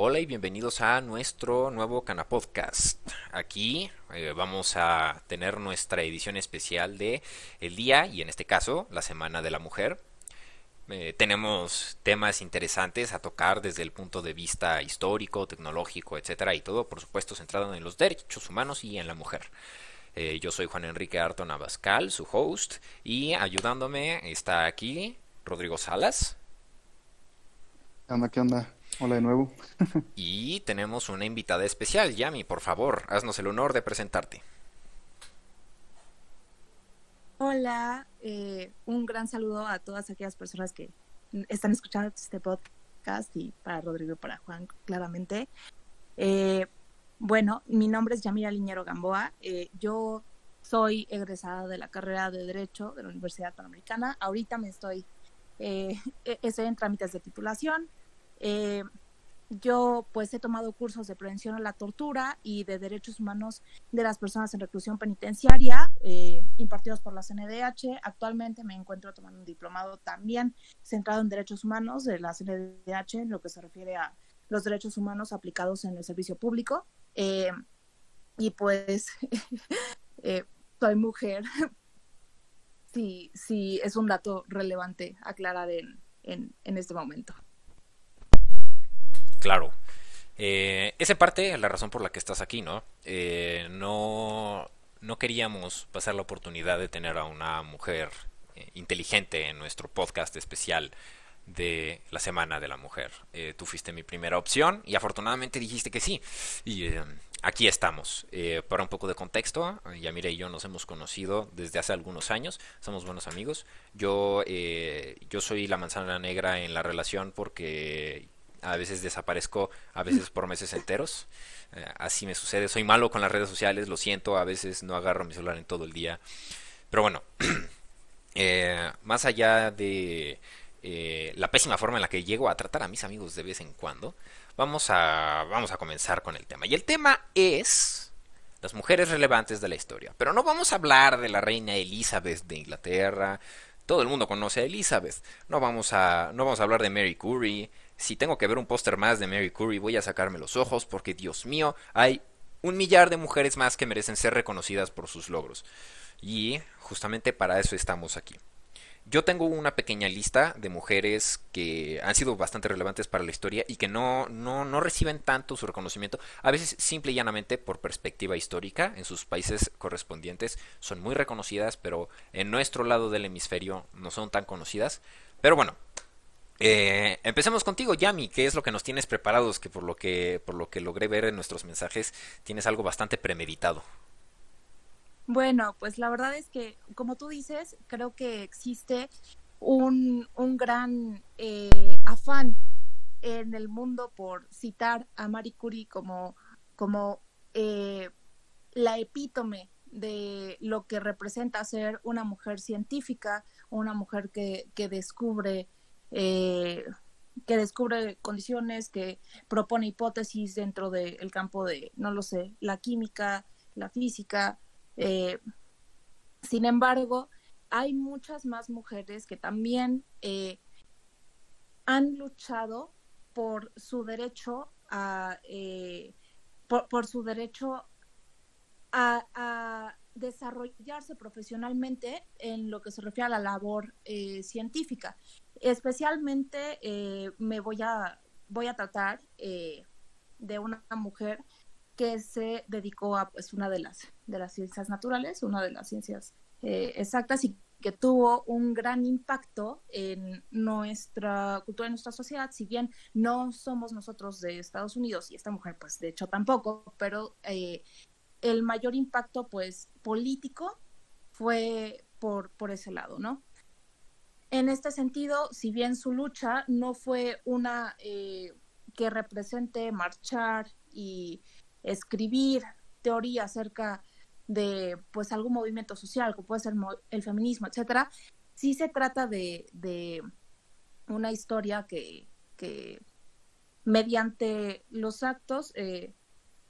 Hola y bienvenidos a nuestro nuevo Cana Podcast. Aquí eh, vamos a tener nuestra edición especial de el día y en este caso la Semana de la Mujer. Eh, tenemos temas interesantes a tocar desde el punto de vista histórico, tecnológico, etcétera, y todo, por supuesto, centrado en los derechos humanos y en la mujer. Eh, yo soy Juan Enrique Arton Abascal, su host, y ayudándome está aquí Rodrigo Salas. ¿Qué onda? ¿Qué onda? Hola de nuevo. y tenemos una invitada especial, Yami, por favor, haznos el honor de presentarte. Hola, eh, un gran saludo a todas aquellas personas que están escuchando este podcast y para Rodrigo y para Juan, claramente. Eh, bueno, mi nombre es Yamira Liñero Gamboa. Eh, yo soy egresada de la carrera de Derecho de la Universidad Panamericana. Ahorita me estoy, e-, estoy en trámites de titulación. Eh, yo pues he tomado cursos de prevención a la tortura y de derechos humanos de las personas en reclusión penitenciaria eh, impartidos por la CNDH. Actualmente me encuentro tomando un diplomado también centrado en derechos humanos de la CNDH en lo que se refiere a los derechos humanos aplicados en el servicio público. Eh, y pues soy mujer. sí, sí, es un dato relevante aclarar en, en este momento. Claro. Eh, esa parte es la razón por la que estás aquí, ¿no? Eh, no, no queríamos pasar la oportunidad de tener a una mujer eh, inteligente en nuestro podcast especial de la Semana de la Mujer. Eh, tú fuiste mi primera opción y afortunadamente dijiste que sí. Y aquí estamos. para un poco de contexto, Yamira y yo nos hemos conocido desde hace algunos años. Somos buenos amigos. Yo, yo soy la manzana negra en la relación porque a veces desaparezco, a veces por meses enteros. Eh, así me sucede. Soy malo con las redes sociales, lo siento, a veces no agarro mi celular en todo el día. Pero bueno, eh, más allá de eh, la pésima forma en la que llego a tratar a mis amigos de vez en cuando, vamos a, vamos a comenzar con el tema. Y el tema es las mujeres relevantes de la historia. Pero no vamos a hablar de la reina Elizabeth de Inglaterra. Todo el mundo conoce a Elizabeth. No vamos a, no vamos a hablar de Mary Curie si tengo que ver un póster más de Mary Curie voy a sacarme los ojos porque Dios mío, hay un millar de mujeres más que merecen ser reconocidas por sus logros. Y justamente para eso estamos aquí. Yo tengo una pequeña lista de mujeres que han sido bastante relevantes para la historia y que no, no, no reciben tanto su reconocimiento, a veces simple y llanamente por perspectiva histórica en sus países correspondientes. Son muy reconocidas, pero en nuestro lado del hemisferio no son tan conocidas. Pero bueno, eh, empecemos contigo, Yami, ¿qué es lo que nos tienes preparados? Que por lo que, por lo que logré ver en nuestros mensajes, tienes algo bastante premeditado. Bueno, pues la verdad es que, como tú dices, creo que existe un, un gran eh, afán en el mundo por citar a Marie Curie como, como eh, la epítome de lo que representa ser una mujer científica, una mujer que, que descubre eh, que descubre condiciones, que propone hipótesis dentro del campo de, no lo sé, la química, la física. Eh, sin embargo, hay muchas más mujeres que también eh, han luchado por su derecho a, por, su derecho a, desarrollarse profesionalmente en lo que se refiere a la labor científica. Especialmente eh, me voy a, voy a tratar eh, de una mujer que se dedicó a pues, una de las, de las ciencias naturales, una de las ciencias eh, exactas y que tuvo un gran impacto en nuestra cultura, en nuestra sociedad, si bien no somos nosotros de Estados Unidos y esta mujer pues de hecho tampoco, pero el mayor impacto pues político fue por, por ese lado, ¿no? En este sentido, si bien su lucha no fue una eh, que represente marchar y escribir teoría acerca de pues algún movimiento social, como puede ser el feminismo, etcétera, sí se trata de, una historia que, mediante los actos eh,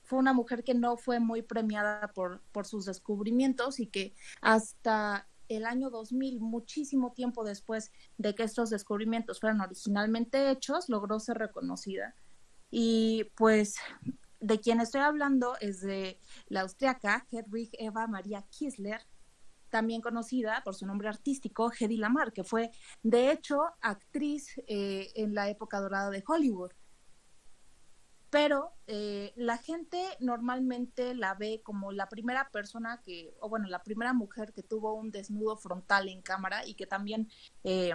fue una mujer que no fue muy premiada por, por sus descubrimientos y que hasta el año 2000, muchísimo tiempo después de que estos descubrimientos fueran originalmente hechos, logró ser reconocida. Y pues de quien estoy hablando es de la austriaca Hedwig Eva Maria Kiesler, también conocida por su nombre artístico, Hedy Lamar, que fue de hecho actriz eh, en la época dorada de Hollywood. Pero eh, la gente normalmente la ve como la primera persona que, o bueno, la primera mujer que tuvo un desnudo frontal en cámara y que también eh,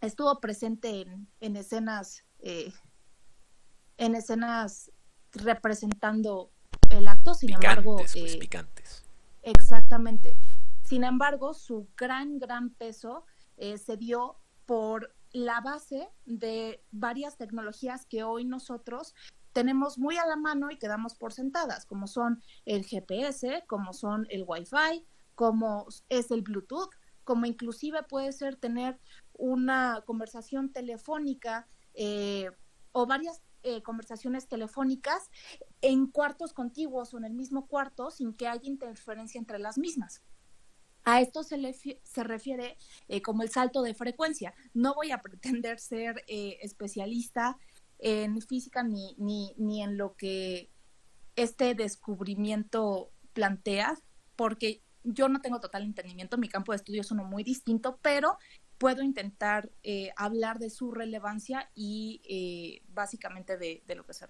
estuvo presente en, escenas, en escenas representando el acto, sin embargo. Pues, picantes. Exactamente. Sin embargo, su gran, gran peso eh, se dio por la base de varias tecnologías que hoy nosotros tenemos muy a la mano y quedamos por sentadas, como son el GPS, como son el Wi-Fi, como es el Bluetooth, como inclusive puede ser tener una conversación telefónica eh, o varias eh, conversaciones telefónicas en cuartos contiguos o en el mismo cuarto sin que haya interferencia entre las mismas. A esto se, le se refiere eh, como el salto de frecuencia. No voy a pretender ser eh, especialista en física ni, ni, ni en lo que este descubrimiento plantea, porque yo no tengo total entendimiento, mi campo de estudio es uno muy distinto, pero puedo intentar eh, hablar de su relevancia y básicamente de, lo que se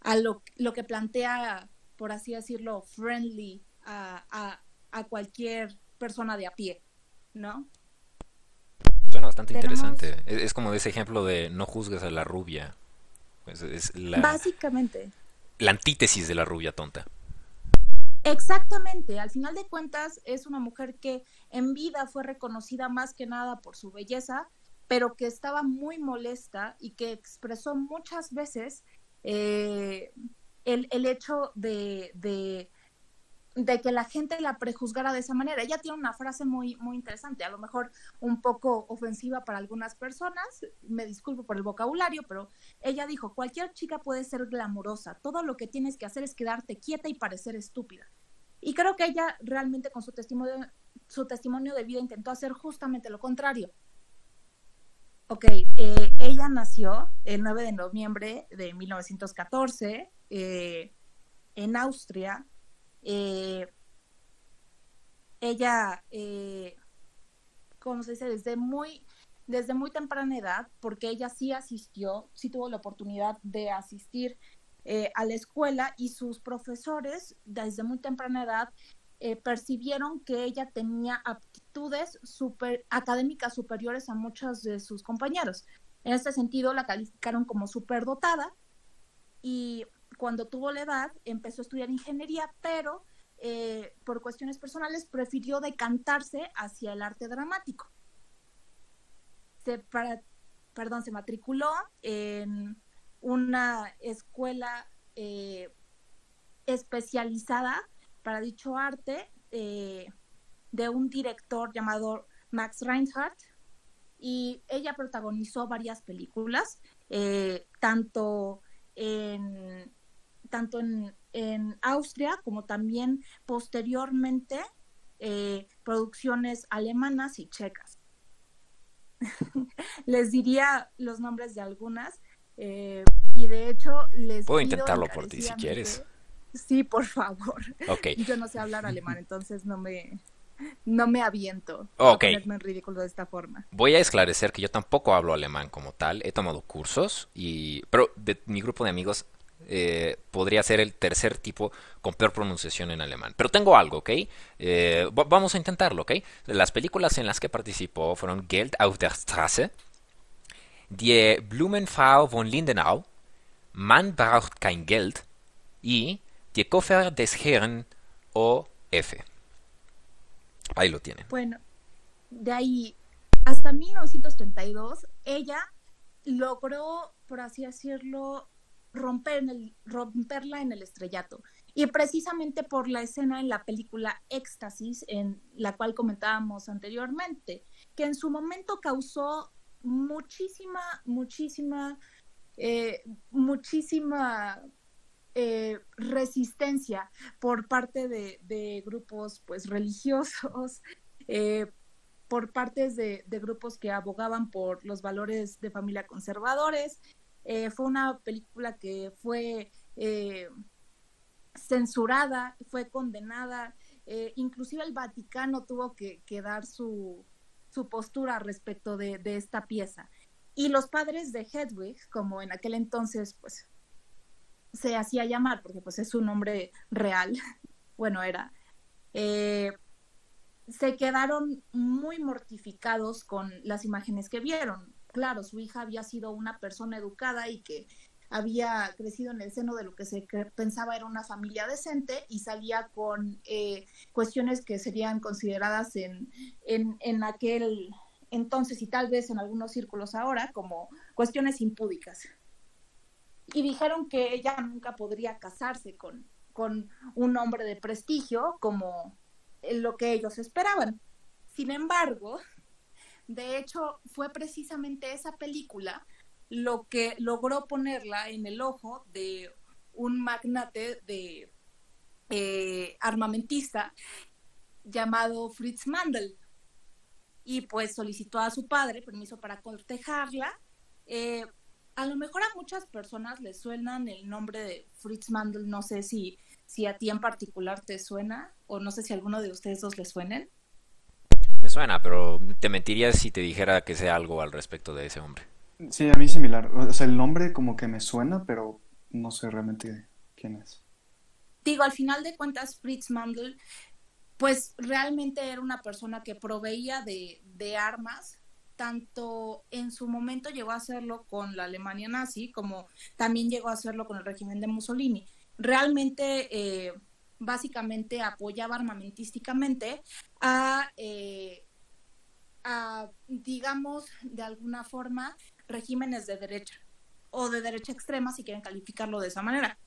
a lo, lo, que plantea, por así decirlo, friendly a, a, a cualquier persona de a pie, ¿no? Suena bastante interesante. Es, como ese ejemplo de no juzgues a la rubia. Pues es la, Básicamente. La antítesis de la rubia tonta. Exactamente, al final de cuentas es una mujer que en vida fue reconocida más que nada por su belleza, pero que estaba muy molesta y que expresó muchas veces eh, el, el, hecho de, de que la gente la prejuzgara de esa manera. Ella tiene una frase muy, muy interesante, a lo mejor un poco ofensiva para algunas personas, me disculpo por el vocabulario, pero ella dijo, cualquier chica puede ser glamurosa, todo lo que tienes que hacer es quedarte quieta y parecer estúpida. Y creo que ella realmente con su testimonio, su testimonio de vida intentó hacer justamente lo contrario. Ok, eh, ella nació el 9 de noviembre de 1914 eh, en Austria eh, ella, eh, como se dice, desde muy, desde muy temprana edad, porque ella sí asistió, sí tuvo la oportunidad de asistir eh, a la escuela y sus profesores desde muy temprana edad eh, percibieron que ella tenía aptitudes super, académicas superiores a muchos de sus compañeros. En este sentido, la calificaron como superdotada y cuando tuvo la edad, empezó a estudiar ingeniería, pero eh, por cuestiones personales prefirió decantarse hacia el arte dramático. Se, perdón, se matriculó en una escuela eh, especializada para dicho arte eh, de un director llamado Max Reinhardt y ella protagonizó varias películas, tanto en tanto en, en Austria como también posteriormente eh, producciones alemanas y checas. les diría los nombres de algunas eh, y de hecho les puedo intentarlo por ti si quieres. Sí, por favor. Okay. Yo no sé hablar alemán, entonces no me no me aviento a ponerme en ridículo de esta forma. Voy a esclarecer que yo tampoco hablo alemán como tal, he tomado cursos y pero de mi grupo de amigos eh, podría ser el tercer tipo con peor pronunciación en alemán. Pero tengo algo, ¿ok? Eh, vamos a intentarlo, ¿ok? Las películas en las que participó fueron Geld auf der Straße, Die Blumenfrau von Lindenau, Man braucht kein Geld y Die Koffer des Herrn O.F. Ahí lo tienen. Bueno, de ahí hasta 1932 ella logró, por así decirlo, romper en el, romperla en el estrellato. Y precisamente por la escena en la película Éxtasis, en la cual comentábamos anteriormente, que en su momento causó muchísima, muchísima, eh, muchísima eh, resistencia por parte de, grupos pues religiosos, eh, por partes de, de, grupos que abogaban por los valores de familia conservadores Eh, fue una película que fue eh, censurada, fue condenada, eh, inclusive el Vaticano tuvo que, dar su, su, postura respecto de, de, esta pieza. Y los padres de Hedwig, como en aquel entonces, pues se hacía llamar, porque pues es su nombre real, bueno, era, eh, se quedaron muy mortificados con las imágenes que vieron. Claro, su hija había sido una persona educada y que había crecido en el seno de lo que se pensaba era una familia decente y salía con eh, cuestiones que serían consideradas en, en, en, aquel entonces y tal vez en algunos círculos ahora como cuestiones impúdicas. Y dijeron que ella nunca podría casarse con, con un hombre de prestigio como lo que ellos esperaban. Sin embargo, de hecho, fue precisamente esa película lo que logró ponerla en el ojo de un magnate de eh, armamentista llamado Fritz Mandel. Y pues solicitó a su padre permiso para cortejarla. Eh, a lo mejor a muchas personas les suenan el nombre de Fritz Mandel, no sé si, si a ti en particular te suena, o no sé si a alguno de ustedes dos le suenen. Suena, pero te mentiría si te dijera que sé algo al respecto de ese hombre. Sí, a mí similar. O sea, el nombre como que me suena, pero no sé realmente quién es. Digo, al final de cuentas, Fritz Mandel, pues realmente era una persona que proveía de, de armas, tanto en su momento llegó a hacerlo con la Alemania nazi, como también llegó a hacerlo con el régimen de Mussolini. Realmente, eh, básicamente apoyaba armamentísticamente a, eh, a, digamos, de alguna forma, regímenes de derecha o de derecha extrema, si quieren calificarlo de esa manera.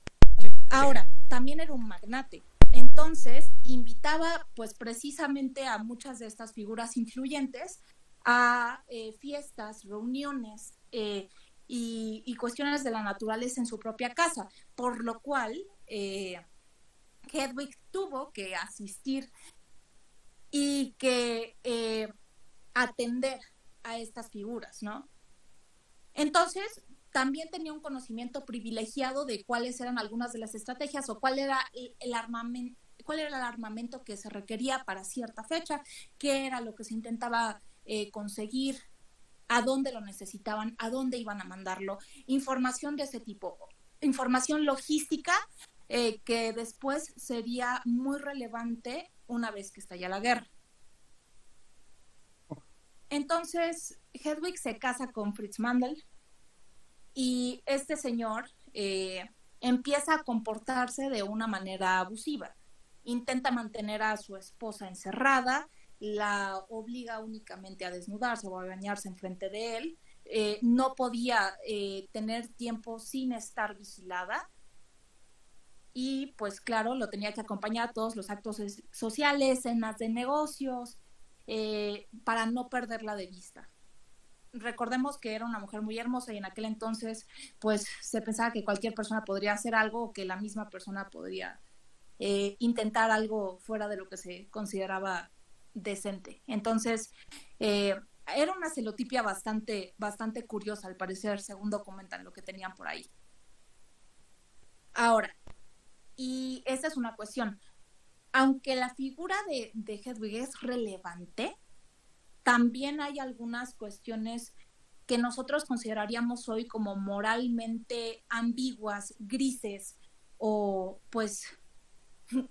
Ahora, también era un magnate. Entonces, invitaba pues precisamente a muchas de estas figuras influyentes a eh, fiestas, reuniones eh, y, y, cuestiones de la naturaleza en su propia casa, por lo cual eh, Hedwig tuvo que asistir y que eh, atender a estas figuras, ¿no? Entonces, también tenía un conocimiento privilegiado de cuáles eran algunas de las estrategias o cuál era el armamento cuál era el armamento que se requería para cierta fecha, qué era lo que se intentaba eh, conseguir, a dónde lo necesitaban, a dónde iban a mandarlo, información de ese tipo, información logística eh, que después sería muy relevante una vez que estalla la guerra. Entonces, Hedwig se casa con Fritz Mandel y este señor eh, empieza a comportarse de una manera abusiva. Intenta mantener a su esposa encerrada, la obliga únicamente a desnudarse o a bañarse enfrente de él. Eh, no podía eh, tener tiempo sin estar vigilada. Y pues claro, lo tenía que acompañar a todos los actos sociales, cenas de negocios, eh, para no perderla de vista. Recordemos que era una mujer muy hermosa y en aquel entonces pues se pensaba que cualquier persona podría hacer algo o que la misma persona podría eh, intentar algo fuera de lo que se consideraba decente. Entonces, eh, era una celotipia bastante, bastante curiosa, al parecer, según documentan lo que tenían por ahí. Ahora, y esta es una cuestión, aunque la figura de, de Hedwig es relevante, también hay algunas cuestiones que nosotros consideraríamos hoy como moralmente ambiguas, grises, o pues,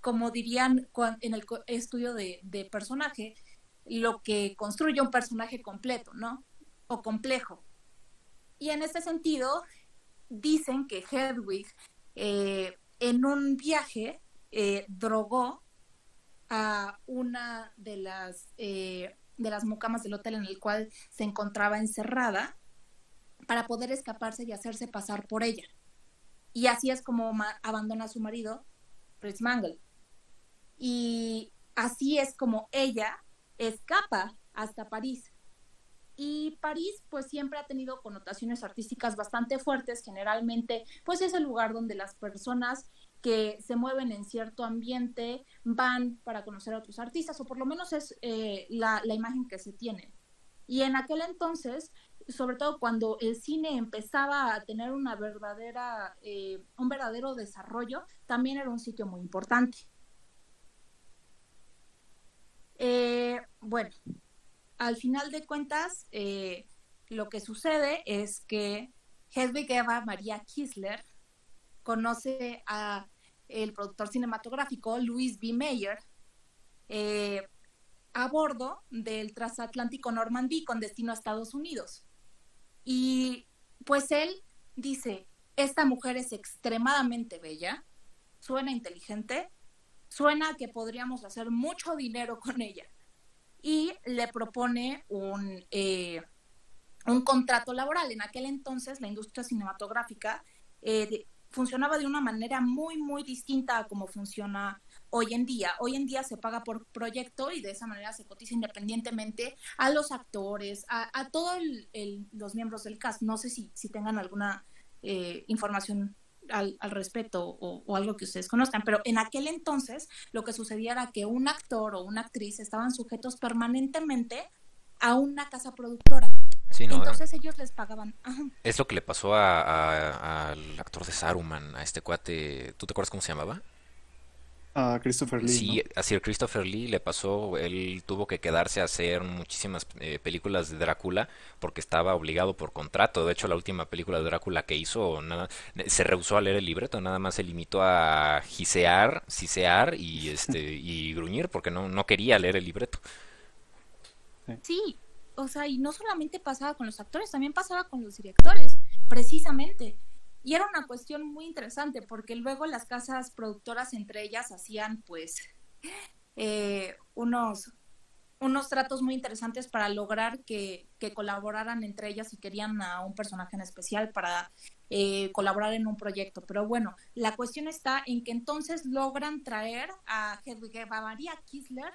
como dirían en el estudio de, de personaje, lo que construye un personaje completo, ¿no? O complejo. Y en este sentido, dicen que Hedwig eh, en un viaje eh, drogó a una de las, eh, de las mucamas del hotel en el cual se encontraba encerrada para poder escaparse y hacerse pasar por ella. Y así es como abandona a su marido, Fritz Mangel. Y así es como ella escapa hasta París. Y París pues siempre ha tenido connotaciones artísticas bastante fuertes, generalmente pues es el lugar donde las personas que se mueven en cierto ambiente van para conocer a otros artistas, o por lo menos es eh, la, imagen que se tiene. Y en aquel entonces, sobre todo cuando el cine empezaba a tener una verdadera, eh, un verdadero desarrollo, también era un sitio muy importante. Eh, bueno, al final de cuentas, lo que sucede es que Hedwig Eva María Kisler conoce a el productor cinematográfico Louis B. Mayer a bordo del transatlántico Normandy con destino a Estados Unidos. Y pues él dice, esta mujer es extremadamente bella, suena inteligente, suena que podríamos hacer mucho dinero con ella. Y le propone un, eh, un contrato laboral. En aquel entonces la industria cinematográfica eh, funcionaba de una manera muy, muy distinta a cómo funciona hoy en día. Hoy en día se paga por proyecto y de esa manera se cotiza independientemente a los actores, a, todos los miembros del cast. No sé si, si tengan alguna eh, información al, respecto o, algo que ustedes conozcan, pero en aquel entonces lo que sucedía era que un actor o una actriz estaban sujetos permanentemente a una casa productora. Entonces ellos les pagaban. Es lo que le pasó al actor de Saruman, a este cuate. ¿Tú te acuerdas cómo se llamaba? a Christopher Lee. Sí, a Sir Christopher Lee le pasó, él tuvo que quedarse a hacer muchísimas eh, películas de Drácula porque estaba obligado por contrato. De hecho, la última película de Drácula que hizo nada, se rehusó a leer el libreto, nada más se limitó a gisear, sisear y este y gruñir porque no no quería leer el libreto. Sí, o sea, y no solamente pasaba con los actores, también pasaba con los directores, precisamente. Y era una cuestión muy interesante porque luego las casas productoras entre ellas hacían pues eh, unos, unos tratos muy interesantes para lograr que, colaboraran entre ellas y querían a un personaje en especial para eh, colaborar en un proyecto. Pero bueno, la cuestión está en que entonces logran traer a Hedwig Maria Kisler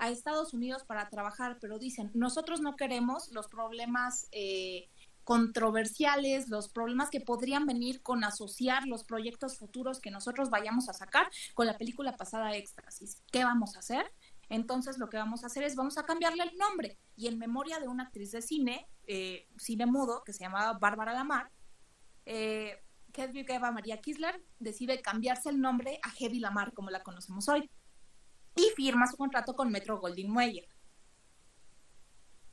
a Estados Unidos para trabajar, pero dicen, nosotros no queremos los problemas eh, controversiales, los problemas que podrían venir con asociar los proyectos futuros que nosotros vayamos a sacar con la película pasada Éxtasis. ¿Qué vamos a hacer? Entonces lo que vamos a hacer es vamos a cambiarle el nombre y en memoria de una actriz de cine, eh, cine mudo, que se llamaba Bárbara Lamar, eh, Hedwig Eva María Kisler decide cambiarse el nombre a Hedy Lamar, como la conocemos hoy, y firma su contrato con Metro Goldwyn Mayer.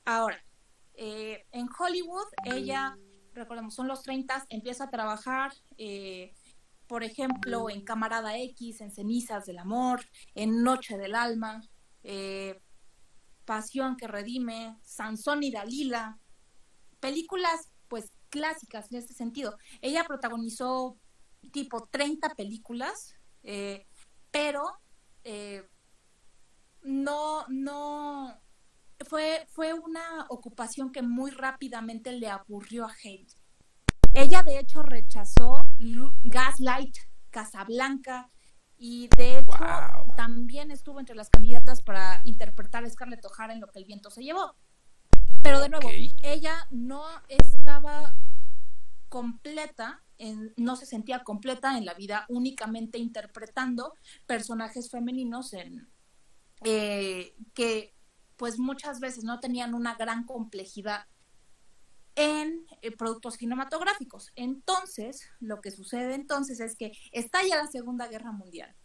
Ahora, eh, en Hollywood, ella, recordemos, son los 30, empieza a trabajar, eh, por ejemplo, en Camarada X, en Cenizas del Amor, en Noche del Alma, eh, Pasión que Redime, Sansón y Dalila, películas pues clásicas en este sentido. Ella protagonizó tipo 30 películas, pero no, no, fue, fue una ocupación que muy rápidamente le aburrió a Heidi. Ella de hecho rechazó Gaslight, Casablanca y de hecho también estuvo entre las candidatas para interpretar a Scarlett O'Hara en Lo que el viento se llevó. Pero de nuevo, ella no estaba completa, en, no se sentía completa en la vida únicamente interpretando personajes femeninos en eh, que pues muchas veces no tenían una gran complejidad en eh, productos cinematográficos. Entonces, lo que sucede entonces es que estalla la Segunda Guerra Mundial.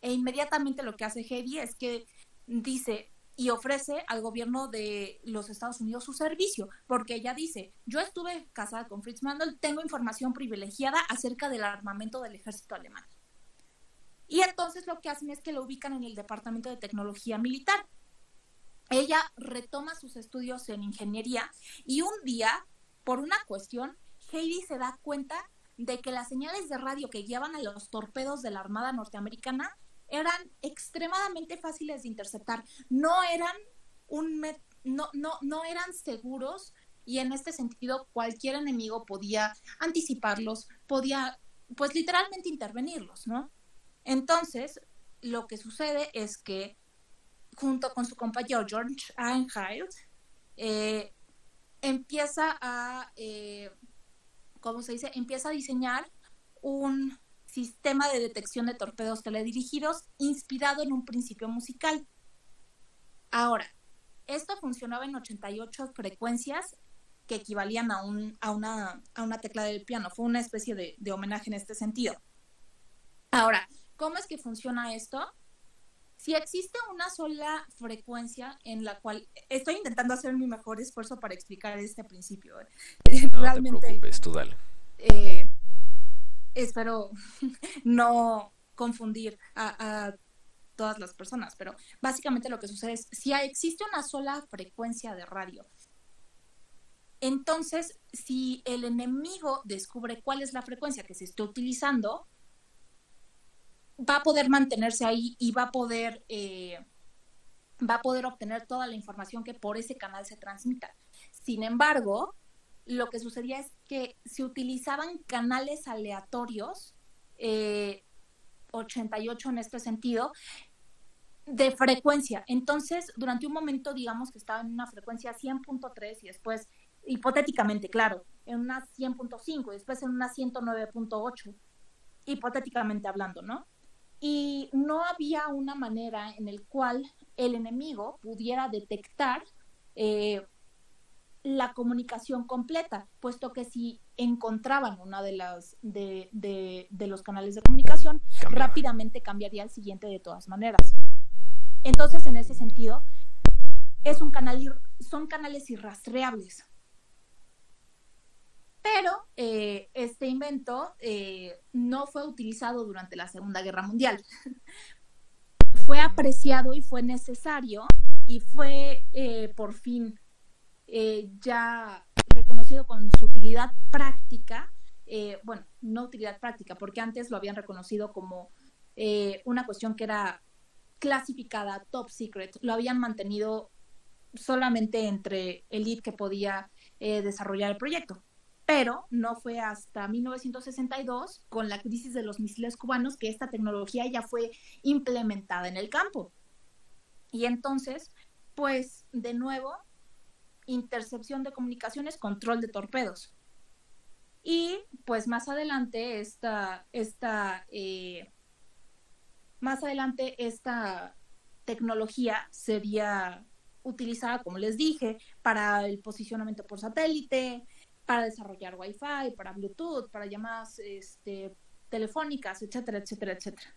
E inmediatamente lo que hace Heidi es que dice y ofrece al gobierno de los Estados Unidos su servicio, porque ella dice, yo estuve casada con Fritz Mandel, tengo información privilegiada acerca del armamento del ejército alemán. Y entonces lo que hacen es que lo ubican en el Departamento de Tecnología Militar ella retoma sus estudios en ingeniería y un día, por una cuestión, Heidi se da cuenta de que las señales de radio que guiaban a los torpedos de la Armada norteamericana eran extremadamente fáciles de interceptar. No eran un no, no, no eran seguros y en este sentido cualquier enemigo podía anticiparlos, podía pues literalmente intervenirlos, ¿no? Entonces, lo que sucede es que junto con su compañero George Einhild, eh, empieza a, eh, ¿cómo se dice? Empieza a diseñar un sistema de detección de torpedos teledirigidos inspirado en un principio musical. Ahora, esto funcionaba en 88 frecuencias que equivalían a, un, a, una, a una tecla del piano. Fue una especie de, de homenaje en este sentido. Ahora, ¿cómo es que funciona esto? Si existe una sola frecuencia en la cual estoy intentando hacer mi mejor esfuerzo para explicar este principio. ¿eh? No Realmente, te preocupes, tú dale. Eh, espero no confundir a, a, todas las personas, pero básicamente lo que sucede es, si existe una sola frecuencia de radio, entonces si el enemigo descubre cuál es la frecuencia que se está utilizando, va a poder mantenerse ahí y va a poder, eh, va a poder obtener toda la información que por ese canal se transmita. Sin embargo, lo que sucedía es que se utilizaban canales aleatorios, 88 eh, en este sentido, de frecuencia. Entonces, durante un momento, digamos que estaba en una frecuencia 100.3 y después, hipotéticamente, claro, en una 100.5 y después en una 109.8, hipotéticamente hablando, ¿no? Y no había una manera en el cual el enemigo pudiera detectar eh, la comunicación completa, puesto que si encontraban una de las de, de, los canales de comunicación, rápidamente cambiaría al siguiente de todas maneras. Entonces, en ese sentido, es un canal son canales irrastreables. Pero eh, este invento eh, no fue utilizado durante la Segunda Guerra Mundial. fue apreciado y fue necesario y fue eh, por fin ya reconocido con su utilidad práctica. bueno, no utilidad práctica, porque antes lo habían reconocido como una cuestión que era clasificada top secret. Lo habían mantenido solamente entre elite que podía desarrollar el proyecto pero no fue hasta 1962, con la crisis de los misiles cubanos, que esta tecnología ya fue implementada en el campo. Y entonces, pues, de nuevo, intercepción de comunicaciones, control de torpedos. Y pues más adelante esta, esta eh, más adelante esta tecnología sería utilizada, como les dije, para el posicionamiento por satélite, para desarrollar Wi-Fi, para Bluetooth, para llamadas este, telefónicas, etcétera, etcétera, etcétera.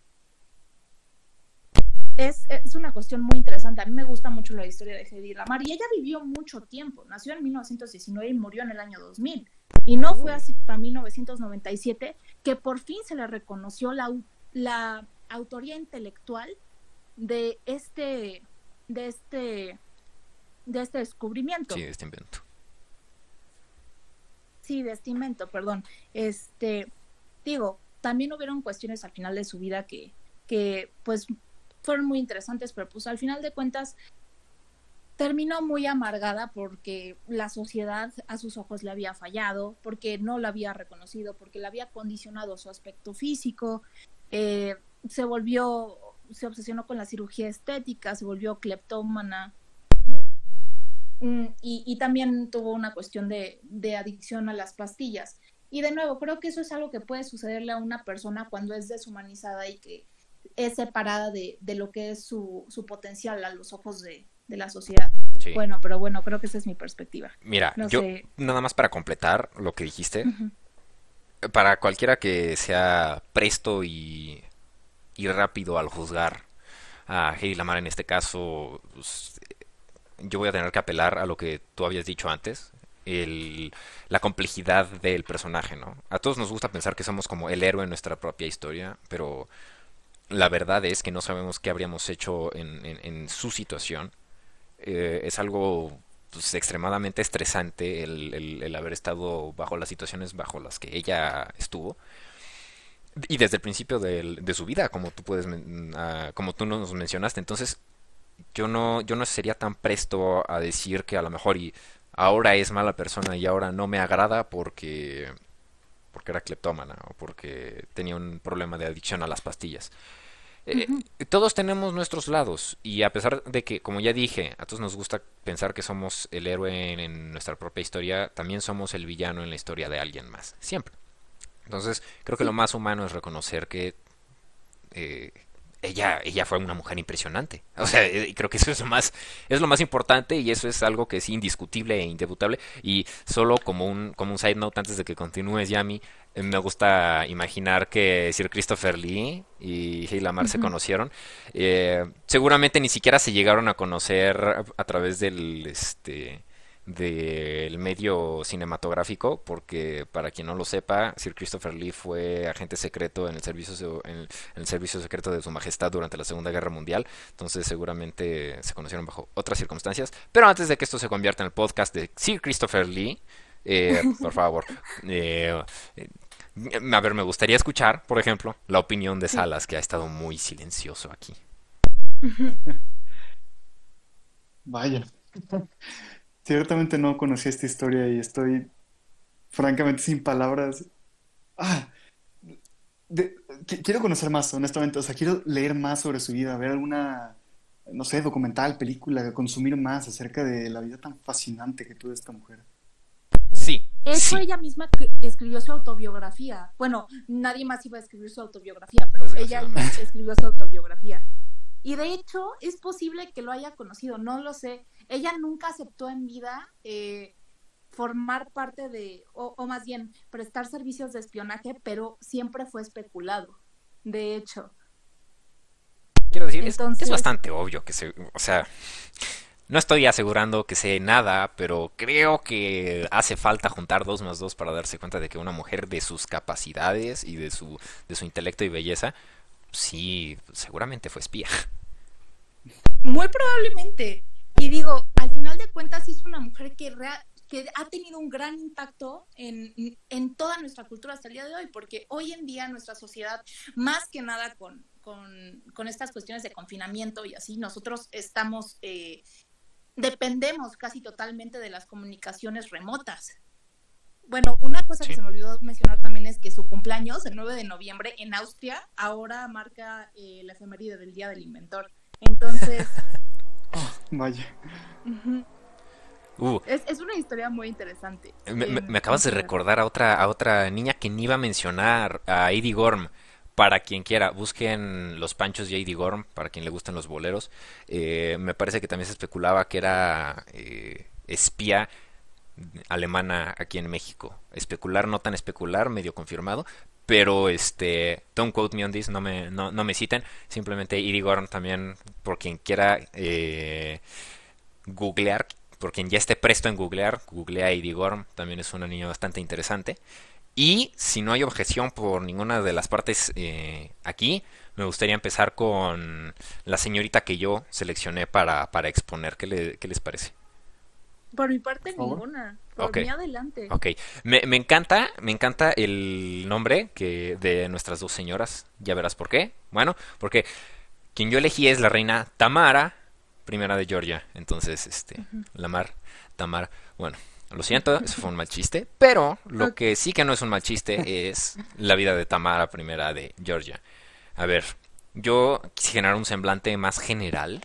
Es, una cuestión muy interesante. A mí me gusta mucho la historia de Hedy Lamar y ella vivió mucho tiempo. Nació en 1919 y murió en el año 2000. Y no fue hasta 1997 que por fin se le reconoció la, la autoría intelectual de este, de este, de este descubrimiento. Sí, este invento sí, de invento, perdón. Este, digo, también hubieron cuestiones al final de su vida que, que pues fueron muy interesantes, pero pues al final de cuentas terminó muy amargada porque la sociedad a sus ojos le había fallado, porque no la había reconocido, porque le había condicionado su aspecto físico, eh, se volvió, se obsesionó con la cirugía estética, se volvió cleptómana, Mm, y, también tuvo una cuestión de, adicción a las pastillas. Y de nuevo, creo que eso es algo que puede sucederle a una persona cuando es deshumanizada y que es separada de, lo que es su, potencial a los ojos de, la sociedad. Bueno, pero bueno, creo que esa es mi perspectiva. Mira, yo nada más para completar lo que dijiste, para cualquiera que sea presto y, y rápido al juzgar a Heidi Lamar en este caso, pues, yo voy a tener que apelar a lo que tú habías dicho antes, la complejidad del personaje, ¿no? A todos nos gusta pensar que somos como el héroe en nuestra propia historia, pero la verdad es que no sabemos qué habríamos hecho en, su situación. Eh, es algo pues, extremadamente estresante el, haber estado bajo las situaciones bajo las que ella estuvo. Y desde el principio de, de su vida, como tú puedes, uh, como tú nos mencionaste. Entonces, yo no, yo no sería tan presto a decir que a lo mejor y ahora es mala persona y ahora no me agrada porque porque era cleptómana o porque tenía un problema de adicción a las pastillas. Eh, todos tenemos nuestros lados y a pesar de que, como ya dije, a todos nos gusta pensar que somos el héroe en, nuestra propia historia, también somos el villano en la historia de alguien más, siempre. Entonces, creo que lo más humano es reconocer que eh, ella, ella fue una mujer impresionante. O sea, eh, creo que eso es lo más, es lo más importante y eso es algo que es indiscutible e indebutable. Y solo como un, como un side note antes de que continúes, Yami, eh, me gusta imaginar que Sir Christopher Lee y Hey Lamar se conocieron. Eh, seguramente ni siquiera se llegaron a conocer a través del, este, del medio cinematográfico, porque para quien no lo sepa, Sir Christopher Lee fue agente secreto en el servicio en el, servicio secreto de su majestad durante la Segunda Guerra Mundial, entonces seguramente se conocieron bajo otras circunstancias. Pero antes de que esto se convierta en el podcast de Sir Christopher Lee, eh, por favor, eh, eh, a ver, me gustaría escuchar, por ejemplo, la opinión de Salas, que ha estado muy silencioso aquí. Vaya. Ciertamente no conocí esta historia y estoy francamente sin palabras. Ah, quiero conocer más, honestamente. O sea, quiero leer más sobre su vida, ver alguna, no sé, documental, película, consumir más acerca de la vida tan fascinante que tuvo esta mujer. Sí. Eso ella misma escribió su autobiografía. Bueno, nadie más iba a escribir su autobiografía, pero ella escribió su autobiografía. Y de hecho, es posible que lo haya conocido, no lo sé. Ella nunca aceptó en vida eh, formar parte de, o, más bien, prestar servicios de espionaje, pero siempre fue especulado, de hecho. Quiero decir, es, bastante obvio que se, o sea, no estoy asegurando que sé nada, pero creo que hace falta juntar dos más dos para darse cuenta de que una mujer de sus capacidades y de su, de su intelecto y belleza sí, seguramente fue espía. Muy probablemente. Y digo, al final de cuentas es una mujer que, ha tenido un gran impacto en, en, toda nuestra cultura hasta el día de hoy, porque hoy en día nuestra sociedad, más que nada con, con, con estas cuestiones de confinamiento y así, nosotros estamos, eh, dependemos casi totalmente de las comunicaciones remotas. Bueno, una cosa que se me olvidó mencionar también es que su cumpleaños, el 9 de noviembre, en Austria, ahora marca eh, la efeméride del Día del Inventor. Entonces... oh, vaya. Uh. es, una historia muy interesante. Me, acabas de recordar a otra, a otra niña que ni iba a mencionar, a Eddie Gorm. Para quien quiera, busquen los panchos de Eddie Gorm, para quien le gusten los boleros. Eh, me parece que también se especulaba que era eh, espía alemana aquí en México. Especular, no tan especular, medio confirmado. Pero este, don't quote me on this, no me, no, me citen. Simplemente Edie Gorm también, por quien quiera eh, googlear, por quien ya esté presto en googlear, googlea Gorm, también es una niña bastante interesante. Y si no hay objeción por ninguna de las partes eh, aquí, me gustaría empezar con la señorita que yo seleccioné para, para exponer. ¿Qué, ¿Qué les parece? Por mi parte, ninguna. Por mí adelante. Ok. Me, me, encanta, me encanta el nombre que de nuestras dos señoras. Ya verás por qué. Bueno, porque quien yo elegí es la reina Tamara, primera de Georgia. Entonces, este, la mar, Tamara. Bueno, lo siento, eso fue un mal chiste. Pero lo que sí que no es un mal chiste es la vida de Tamara, primera de Georgia. A ver, yo quise generar un semblante más general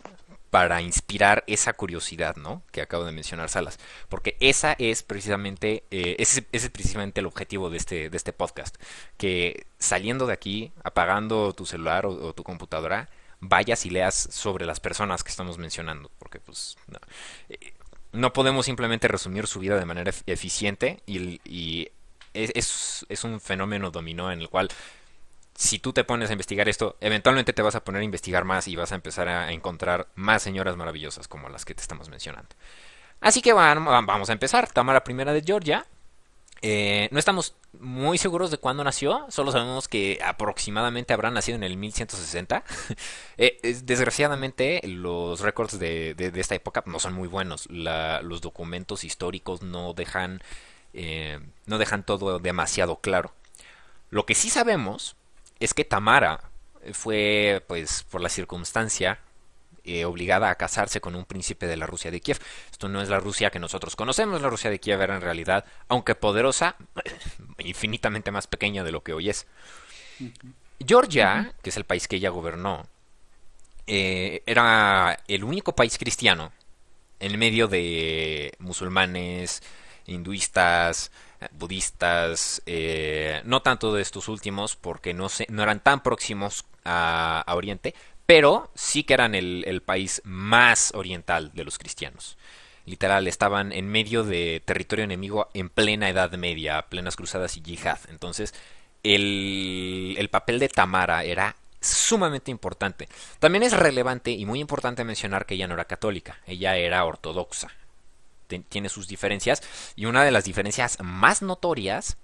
para inspirar esa curiosidad, ¿no? Que acabo de mencionar Salas, porque esa es precisamente eh, ese, es precisamente el objetivo de este de este podcast, que saliendo de aquí, apagando tu celular o, tu computadora, vayas y leas sobre las personas que estamos mencionando, porque pues no, eh, podemos simplemente resumir su vida de manera eficiente y, y es, es un fenómeno dominó en el cual si tú te pones a investigar esto, eventualmente te vas a poner a investigar más y vas a empezar a encontrar más señoras maravillosas como las que te estamos mencionando. Así que vamos a empezar. Tamara I de Georgia. Eh, no estamos muy seguros de cuándo nació, solo sabemos que aproximadamente habrá nacido en el 1160. eh, desgraciadamente, los récords de, esta época no son muy buenos. los documentos históricos no dejan, eh, no dejan todo demasiado claro. Lo que sí sabemos es que Tamara fue, pues, por la circunstancia, eh, obligada a casarse con un príncipe de la Rusia de Kiev. Esto no es la Rusia que nosotros conocemos, la Rusia de Kiev era en realidad, aunque poderosa, infinitamente más pequeña de lo que hoy es. Georgia, que es el país que ella gobernó, eh, era el único país cristiano en medio de musulmanes, hinduistas, budistas, eh, no tanto de estos últimos porque no, se, no eran tan próximos a, Oriente, pero sí que eran el, el, país más oriental de los cristianos. Literal, estaban en medio de territorio enemigo en plena Edad Media, plenas cruzadas y yihad. Entonces, el, el papel de Tamara era sumamente importante. También es relevante y muy importante mencionar que ella no era católica, ella era ortodoxa tiene sus diferencias y una de las diferencias más notorias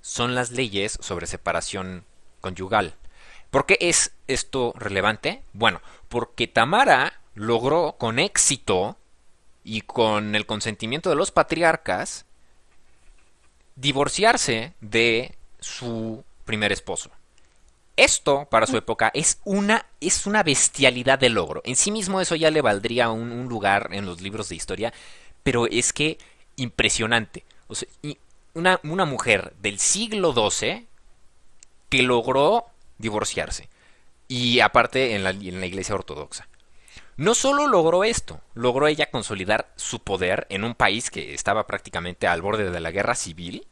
son las leyes sobre separación conyugal. ¿Por qué es esto relevante? Bueno, porque Tamara logró con éxito y con el consentimiento de los patriarcas divorciarse de su primer esposo. Esto, para su época, es una, es una bestialidad de logro. En sí mismo eso ya le valdría un lugar en los libros de historia pero es que impresionante. Una, una mujer del siglo XII que logró divorciarse. Y aparte en la, en la iglesia ortodoxa. No solo logró esto, logró ella consolidar su poder en un país que estaba prácticamente al borde de la guerra civil,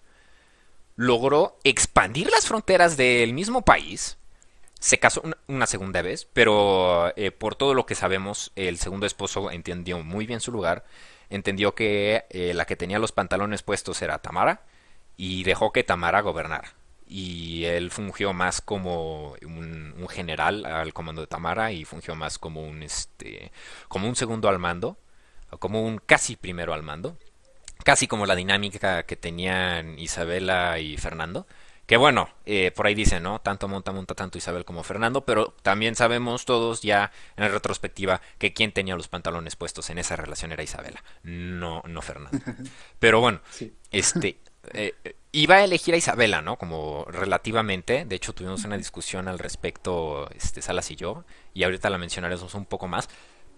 logró expandir las fronteras del mismo país, se casó una, segunda vez, pero eh, por todo lo que sabemos, el segundo esposo entendió muy bien su lugar, entendió que eh, la que tenía los pantalones puestos era Tamara y dejó que Tamara gobernara. Y él fungió más como un, general al comando de Tamara y fungió más como un este como un segundo al mando, como un casi primero al mando, casi como la dinámica que tenían Isabela y Fernando que bueno, eh, por ahí dicen, ¿no? Tanto monta, monta tanto Isabel como Fernando, pero también sabemos todos ya en la retrospectiva que quien tenía los pantalones puestos en esa relación era Isabela, no, no Fernando. Pero bueno, este, eh, iba a elegir a Isabela, ¿no? Como relativamente, de hecho tuvimos una discusión al respecto, este, Salas y yo, y ahorita la mencionaremos un poco más,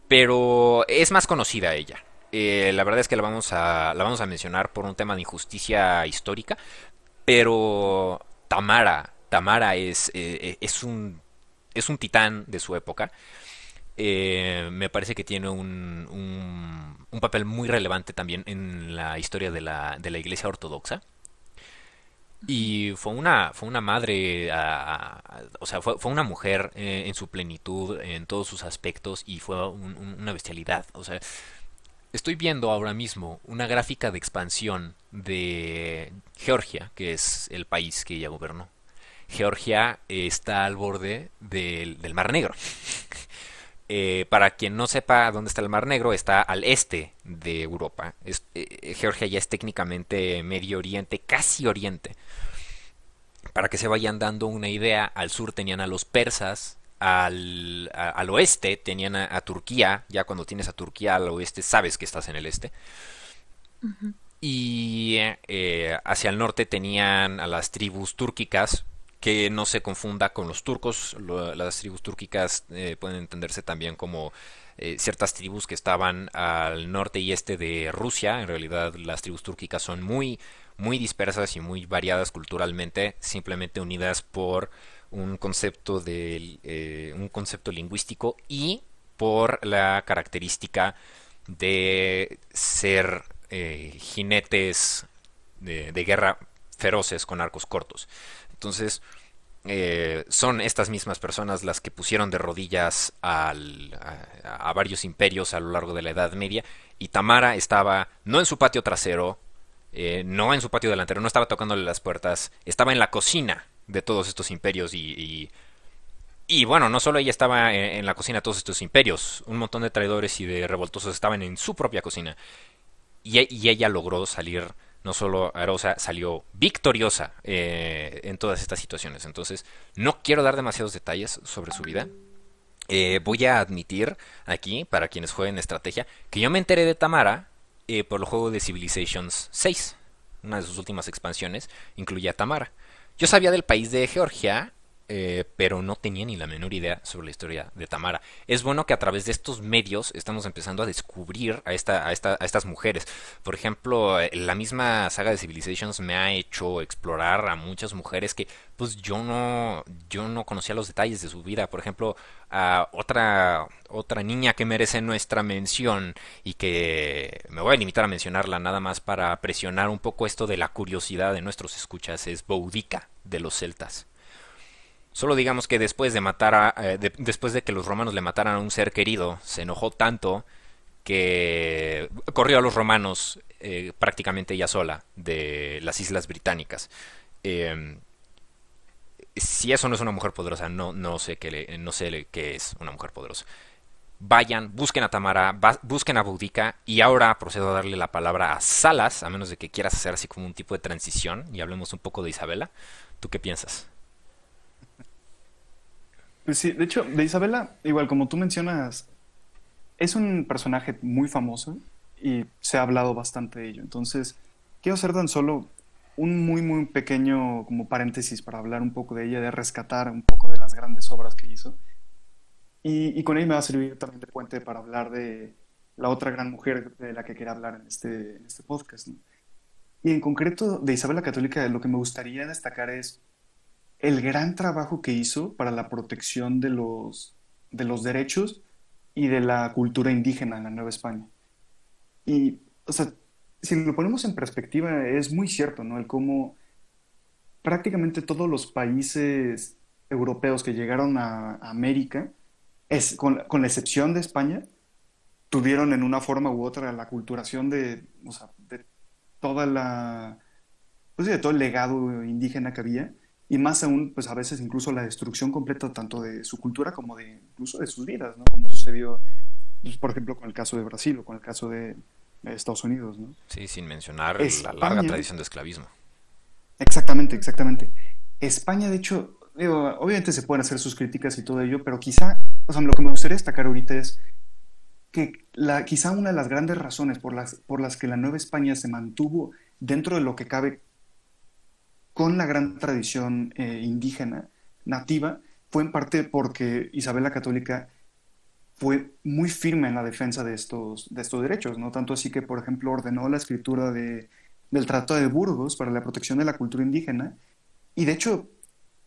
pero es más conocida ella. Eh, la verdad es que la vamos a la vamos a mencionar por un tema de injusticia histórica, pero Tamara, Tamara es, eh, eh, es, un, es un titán de su época. Eh, me parece que tiene un, un, papel muy relevante también en la historia de la, de la Iglesia Ortodoxa. Y fue una, fue una madre, o sea, fue, fue una mujer en su plenitud, en todos sus aspectos, y fue una bestialidad. O sea, Estoy viendo ahora mismo una gráfica de expansión de Georgia, que es el país que ella gobernó. Georgia está al borde del, Mar Negro. Eh, para quien no sepa dónde está el Mar Negro, está al este de Europa. Eh, Georgia ya es técnicamente Medio Oriente, casi Oriente. Para que se vayan dando una idea, al sur tenían a los persas, al, al oeste tenían a, Turquía, ya cuando tienes a Turquía al oeste sabes que estás en el este. Y eh, hacia el norte tenían a las tribus túrquicas, que no se confunda con los turcos. las tribus túrquicas eh, pueden entenderse también como eh, ciertas tribus que estaban al norte y este de Rusia. En realidad las tribus túrquicas son muy, muy dispersas y muy variadas culturalmente, simplemente unidas por un concepto de eh, un concepto lingüístico y por la característica de ser eh, jinetes de, guerra feroces con arcos cortos. Entonces, eh, son estas mismas personas las que pusieron de rodillas a, varios imperios a lo largo de la Edad Media y Tamara estaba no en su patio trasero, no en su patio delantero, no estaba tocándole las puertas, estaba en la cocina de todos estos imperios y, y, bueno, no solo ella estaba en, la cocina de todos estos imperios, un montón de traidores y de revoltosos estaban en su propia cocina. Y, y ella logró salir, no solo arosa, salió victoriosa eh, en todas estas situaciones. Entonces, no quiero dar demasiados detalles sobre su vida. Eh, voy a admitir aquí, para quienes jueguen estrategia, que yo me enteré de Tamara eh, por el juego de Civilizations 6. Una de sus últimas expansiones incluía a Tamara. Yo sabía del país de Georgia eh, pero no tenía ni la menor idea sobre la historia de Tamara. Es bueno que a través de estos medios estamos empezando a descubrir a, esta, a, esta, a estas mujeres. Por ejemplo, eh, la misma saga de Civilizations me ha hecho explorar a muchas mujeres que pues yo no, yo no conocía los detalles de su vida. Por ejemplo, a otra, otra niña que merece nuestra mención y que me voy a limitar a mencionarla nada más para presionar un poco esto de la curiosidad de nuestros escuchas es Boudica de los celtas. Solo digamos que después de matar a, eh, de, después de que los romanos le mataran a un ser querido, se enojó tanto que corrió a los romanos eh, prácticamente ella sola de las islas británicas. Eh, si eso no es una mujer poderosa, no, no sé qué le, no sé qué es una mujer poderosa. Vayan, busquen a Tamara, busquen a Boudica y ahora procedo a darle la palabra a Salas, a menos de que quieras hacer así como un tipo de transición y hablemos un poco de Isabela. ¿Tú qué piensas? Pues sí, de hecho, de Isabela, igual como tú mencionas, es un personaje muy famoso y se ha hablado bastante de ello. Entonces, quiero hacer tan solo un muy, muy pequeño como paréntesis para hablar un poco de ella, de rescatar un poco de las grandes obras que hizo. Y, con ello me va a servir también de puente para hablar de la otra gran mujer de la que quería hablar en este, en este podcast. Y en concreto de Isabel la Católica, lo que me gustaría destacar es el gran trabajo que hizo para la protección de los, de los derechos y de la cultura indígena en la Nueva España. Y, o sea, si lo ponemos en perspectiva, es muy cierto, ¿no? El cómo prácticamente todos los países europeos que llegaron a, América, es, con, con, la excepción de España, tuvieron en una forma u otra la culturación de, o sea, de toda la, pues de todo el legado indígena que había y más aún, pues a veces incluso la destrucción completa tanto de su cultura como de incluso de sus vidas, ¿no? Como sucedió, pues, por ejemplo, con el caso de Brasil o con el caso de, Estados Unidos, ¿no? Sí, sin mencionar la larga tradición de esclavismo. Exactamente, exactamente. España, de hecho, obviamente se pueden hacer sus críticas y todo ello, pero quizá, o sea, lo que me gustaría destacar ahorita es que la, quizá una de las grandes razones por las, por las que la Nueva España se mantuvo dentro de lo que cabe con la gran tradición eh, indígena nativa fue en parte porque Isabel la Católica fue muy firme en la defensa de estos, de estos derechos, ¿no? Tanto así que, por ejemplo, ordenó la escritura de, del Tratado de Burgos para la protección de la cultura indígena. Y de hecho,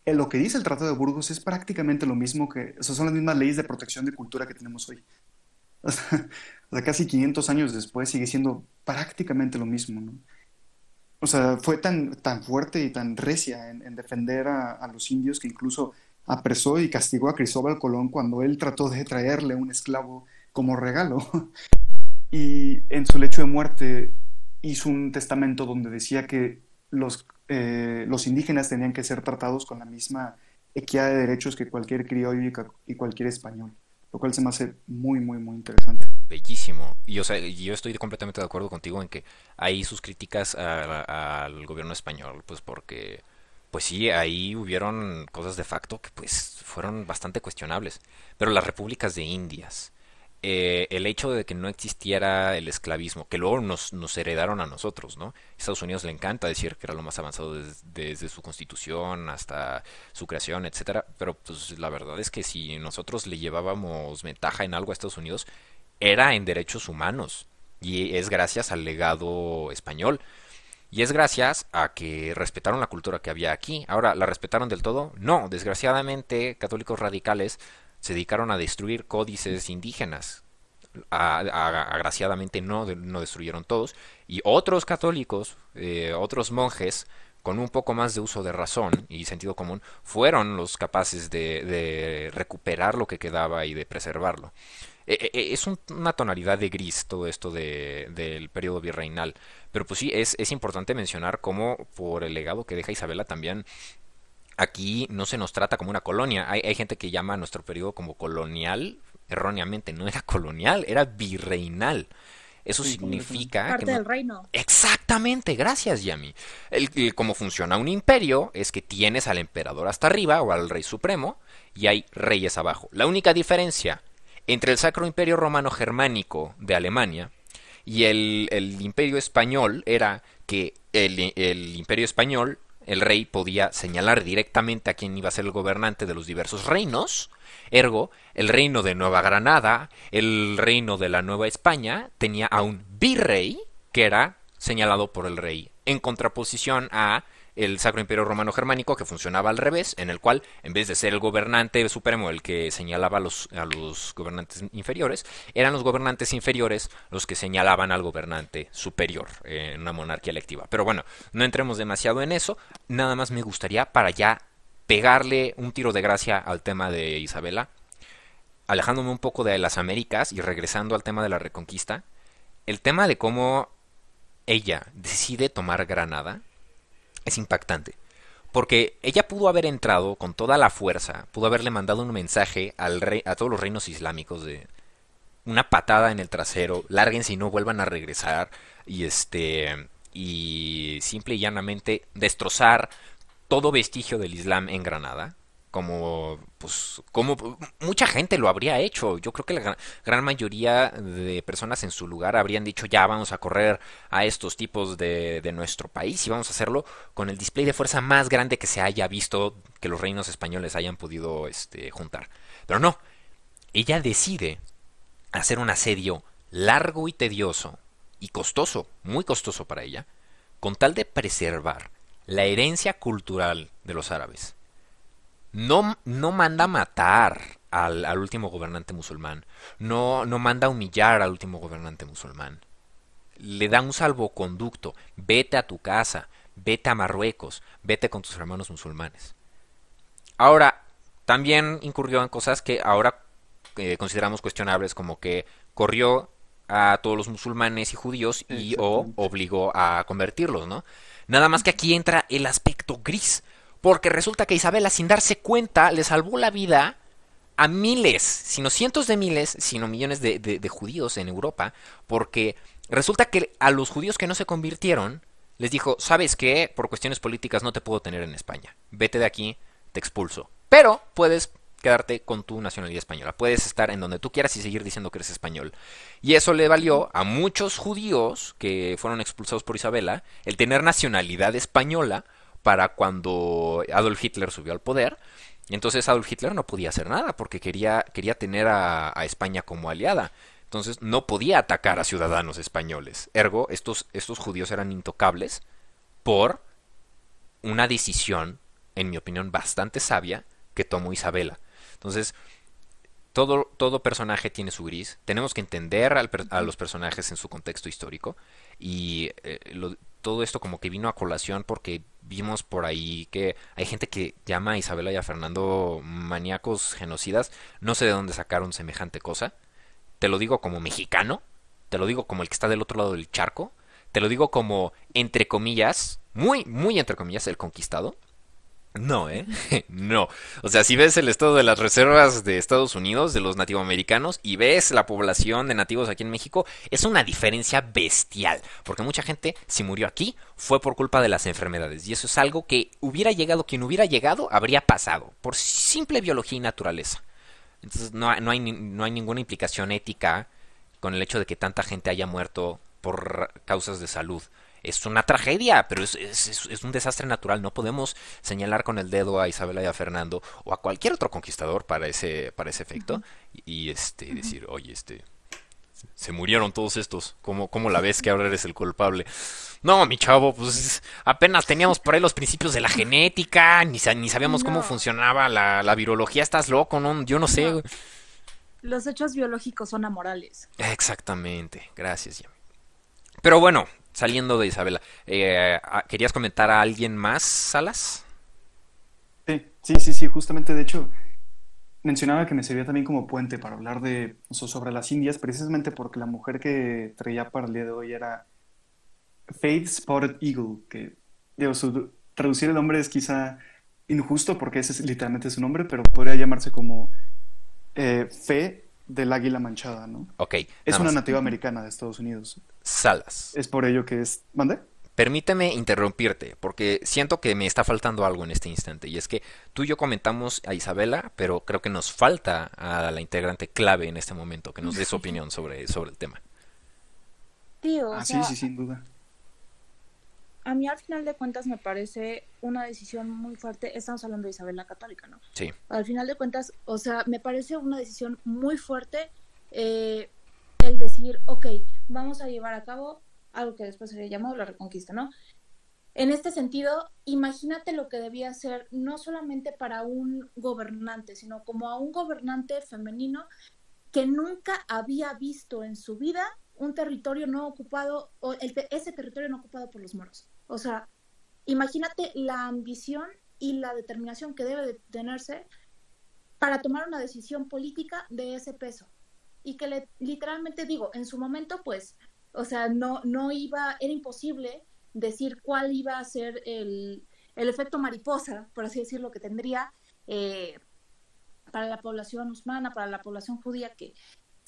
en lo que dice el Tratado de Burgos es prácticamente lo mismo que, o sea, son las mismas leyes de protección de cultura que tenemos hoy. O sea, o sea, casi 500 años después sigue siendo prácticamente lo mismo, ¿no? O sea, fue tan, tan fuerte y tan recia en, defender a, los indios que incluso apresó y castigó a Cristóbal Colón cuando él trató de traerle un esclavo como regalo. Y en su lecho de muerte hizo un testamento donde decía que los, eh, los indígenas tenían que ser tratados con la misma equidad de derechos que cualquier criollo y cualquier español lo cual se me hace muy, muy, muy interesante. Bellísimo. Y o sea, yo estoy completamente de acuerdo contigo en que hay sus críticas al gobierno español, pues porque, pues sí, ahí hubieron cosas de facto que pues fueron bastante cuestionables. Pero las repúblicas de Indias, eh, el hecho de que no existiera el esclavismo, que luego nos, heredaron a nosotros, ¿no? Estados Unidos le encanta decir que era lo más avanzado desde, su constitución hasta su creación, etcétera, pero pues la verdad es que si nosotros le llevábamos ventaja en algo a Estados Unidos, era en derechos humanos, y es gracias al legado español. Y es gracias a que respetaron la cultura que había aquí. Ahora, ¿la respetaron del todo? No, desgraciadamente, católicos radicales se dedicaron a destruir códices indígenas. agraciadamente no, no destruyeron todos. Y otros católicos, eh, otros monjes, con un poco más de uso de razón y sentido común, fueron los capaces de, recuperar lo que quedaba y de preservarlo. E, e, e, es una tonalidad de gris todo esto del periodo virreinal. Pero pues sí, es, es importante mencionar cómo por el legado que deja Isabela también aquí no se nos trata como una colonia. Hay, hay, gente que llama a nuestro periodo como colonial, erróneamente, no era colonial, era virreinal. Eso significa Parte del reino. Exactamente, gracias Yami. El, cómo funciona un imperio es que tienes al emperador hasta arriba o al rey supremo y hay reyes abajo. La única diferencia entre el Sacro Imperio Romano Germánico de Alemania y el, el Imperio Español era que el, el Imperio Español el rey podía señalar directamente a quién iba a ser el gobernante de los diversos reinos. Ergo, el reino de Nueva Granada, el reino de la Nueva España, tenía a un virrey que era señalado por el rey, en contraposición a el Sacro Imperio Romano Germánico, que funcionaba al revés, en el cual, en vez de ser el gobernante supremo el que señalaba a los, a los gobernantes inferiores, eran los gobernantes inferiores los que señalaban al gobernante superior en una monarquía electiva. Pero bueno, no entremos demasiado en eso, nada más me gustaría para ya pegarle un tiro de gracia al tema de Isabela, alejándome un poco de las Américas y regresando al tema de la reconquista, el tema de cómo ella decide tomar Granada, es impactante. Porque ella pudo haber entrado con toda la fuerza, pudo haberle mandado un mensaje al rey, a todos los reinos islámicos de una patada en el trasero, lárguense y no vuelvan a regresar, y este y simple y llanamente destrozar todo vestigio del Islam en Granada, como pues como mucha gente lo habría hecho. Yo creo que la gran, mayoría de personas en su lugar habrían dicho ya vamos a correr a estos tipos de, de, nuestro país y vamos a hacerlo con el display de fuerza más grande que se haya visto que los reinos españoles hayan podido este, juntar pero no. Ella decide hacer un asedio largo y tedioso y costoso muy costoso para ella con tal de preservar la herencia cultural de los árabes no, no manda matar al, al, último gobernante musulmán, no, no manda humillar al último gobernante musulmán. Le da un salvoconducto, vete a tu casa, vete a Marruecos, vete con tus hermanos musulmanes. Ahora, también incurrió en cosas que ahora eh, consideramos cuestionables, como que corrió a todos los musulmanes y judíos y o obligó a convertirlos, ¿no? Nada más que aquí entra el aspecto gris, porque resulta que Isabela, sin darse cuenta, le salvó la vida a miles, sino cientos de miles, sino millones de, de, judíos en Europa, porque resulta que a los judíos que no se convirtieron, les dijo, sabes qué, por cuestiones políticas no te puedo tener en España, vete de aquí, te expulso. Pero puedes quedarte con tu nacionalidad española, puedes estar en donde tú quieras y seguir diciendo que eres español. Y eso le valió a muchos judíos que fueron expulsados por Isabela el tener nacionalidad española, para cuando Adolf Hitler subió al poder. Y entonces Adolf Hitler no podía hacer nada porque quería, quería tener a, España como aliada. Entonces no podía atacar a ciudadanos españoles. Ergo, estos, estos judíos eran intocables por una decisión, en mi opinión, bastante sabia que tomó Isabela. Entonces, todo, todo personaje tiene su gris. Tenemos que entender a los personajes en su contexto histórico. Y eh, todo esto como que vino a colación porque vimos por ahí que hay gente que llama a Isabela y a Fernando maníacos genocidas. No sé de dónde sacaron semejante cosa. Te lo digo como mexicano. Te lo digo como el que está del otro lado del charco. Te lo digo como, entre comillas, muy, muy entre comillas, el conquistado. No, ¿eh? no. O sea, si ves el estado de las reservas de Estados Unidos, de los nativoamericanos, y ves la población de nativos aquí en México, es una diferencia bestial. Porque mucha gente, si murió aquí, fue por culpa de las enfermedades. Y eso es algo que hubiera llegado, quien hubiera llegado, habría pasado. Por simple biología y naturaleza. Entonces, no, no, hay, no hay ninguna implicación ética con el hecho de que tanta gente haya muerto por causas de salud es una tragedia, pero es, es, un desastre natural. No podemos señalar con el dedo a Isabela y a Fernando o a cualquier otro conquistador para ese, para ese efecto y, este decir, oye, este se murieron todos estos. ¿Cómo, ¿Cómo la ves que ahora eres el culpable? No, mi chavo, pues apenas teníamos por ahí los principios de la genética, ni, ni sabíamos cómo funcionaba la, la, virología. Estás loco, ¿no? Yo no sé. Los hechos biológicos son amorales. Exactamente. Gracias, Pero bueno, saliendo de Isabela, eh, ¿querías comentar a alguien más, Salas? Sí, sí, sí, sí, justamente de hecho mencionaba que me servía también como puente para hablar de sobre las Indias, precisamente porque la mujer que traía para el día de hoy era Faith Spotted Eagle, que digo, traducir el nombre es quizá injusto porque ese es literalmente su nombre, pero podría llamarse como eh, Fe del águila manchada, ¿no? Ok. Es una nativa americana de Estados Unidos. Salas. Es por ello que es... ¿Mande? Permíteme interrumpirte, porque siento que me está faltando algo en este instante, y es que tú y yo comentamos a Isabela, pero creo que nos falta a la integrante clave en este momento, que nos dé su opinión sobre, sobre el tema. Tío, ah, sí, sí, sin duda. A mí al final de cuentas me parece una decisión muy fuerte. Estamos hablando de Isabel la Católica, ¿no? Sí. Al final de cuentas, o sea, me parece una decisión muy fuerte eh, el decir, ok, vamos a llevar a cabo algo que después sería llamado la reconquista, ¿no? En este sentido, imagínate lo que debía ser no solamente para un gobernante, sino como a un gobernante femenino que nunca había visto en su vida un territorio no ocupado, o ese territorio no ocupado por los moros. O sea, imagínate la ambición y la determinación que debe de tenerse para tomar una decisión política de ese peso. Y que le, literalmente digo, en su momento, pues, o sea, no, no iba, era imposible decir cuál iba a ser el, el efecto mariposa, por así decirlo, que tendría eh, para la población musulmana, para la población judía que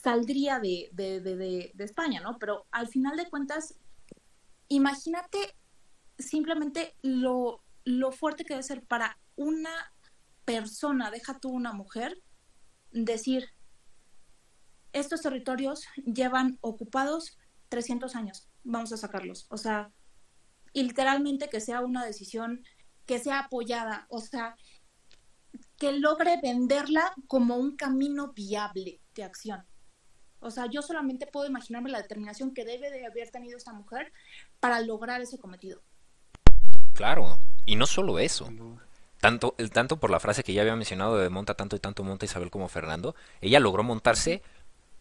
saldría de, de, de, España, ¿no? Pero al final de cuentas, imagínate simplemente lo, lo fuerte que debe ser para una persona, deja tú una mujer, decir, estos territorios llevan ocupados 300 años, vamos a sacarlos. O sea, y literalmente que sea una decisión que sea apoyada, o sea, que logre venderla como un camino viable de acción. O sea, yo solamente puedo imaginarme la determinación que debe de haber tenido esta mujer para lograr ese cometido. Claro, y no solo eso. Tanto, tanto por la frase que ya había mencionado de monta tanto y tanto monta Isabel como Fernando, ella logró montarse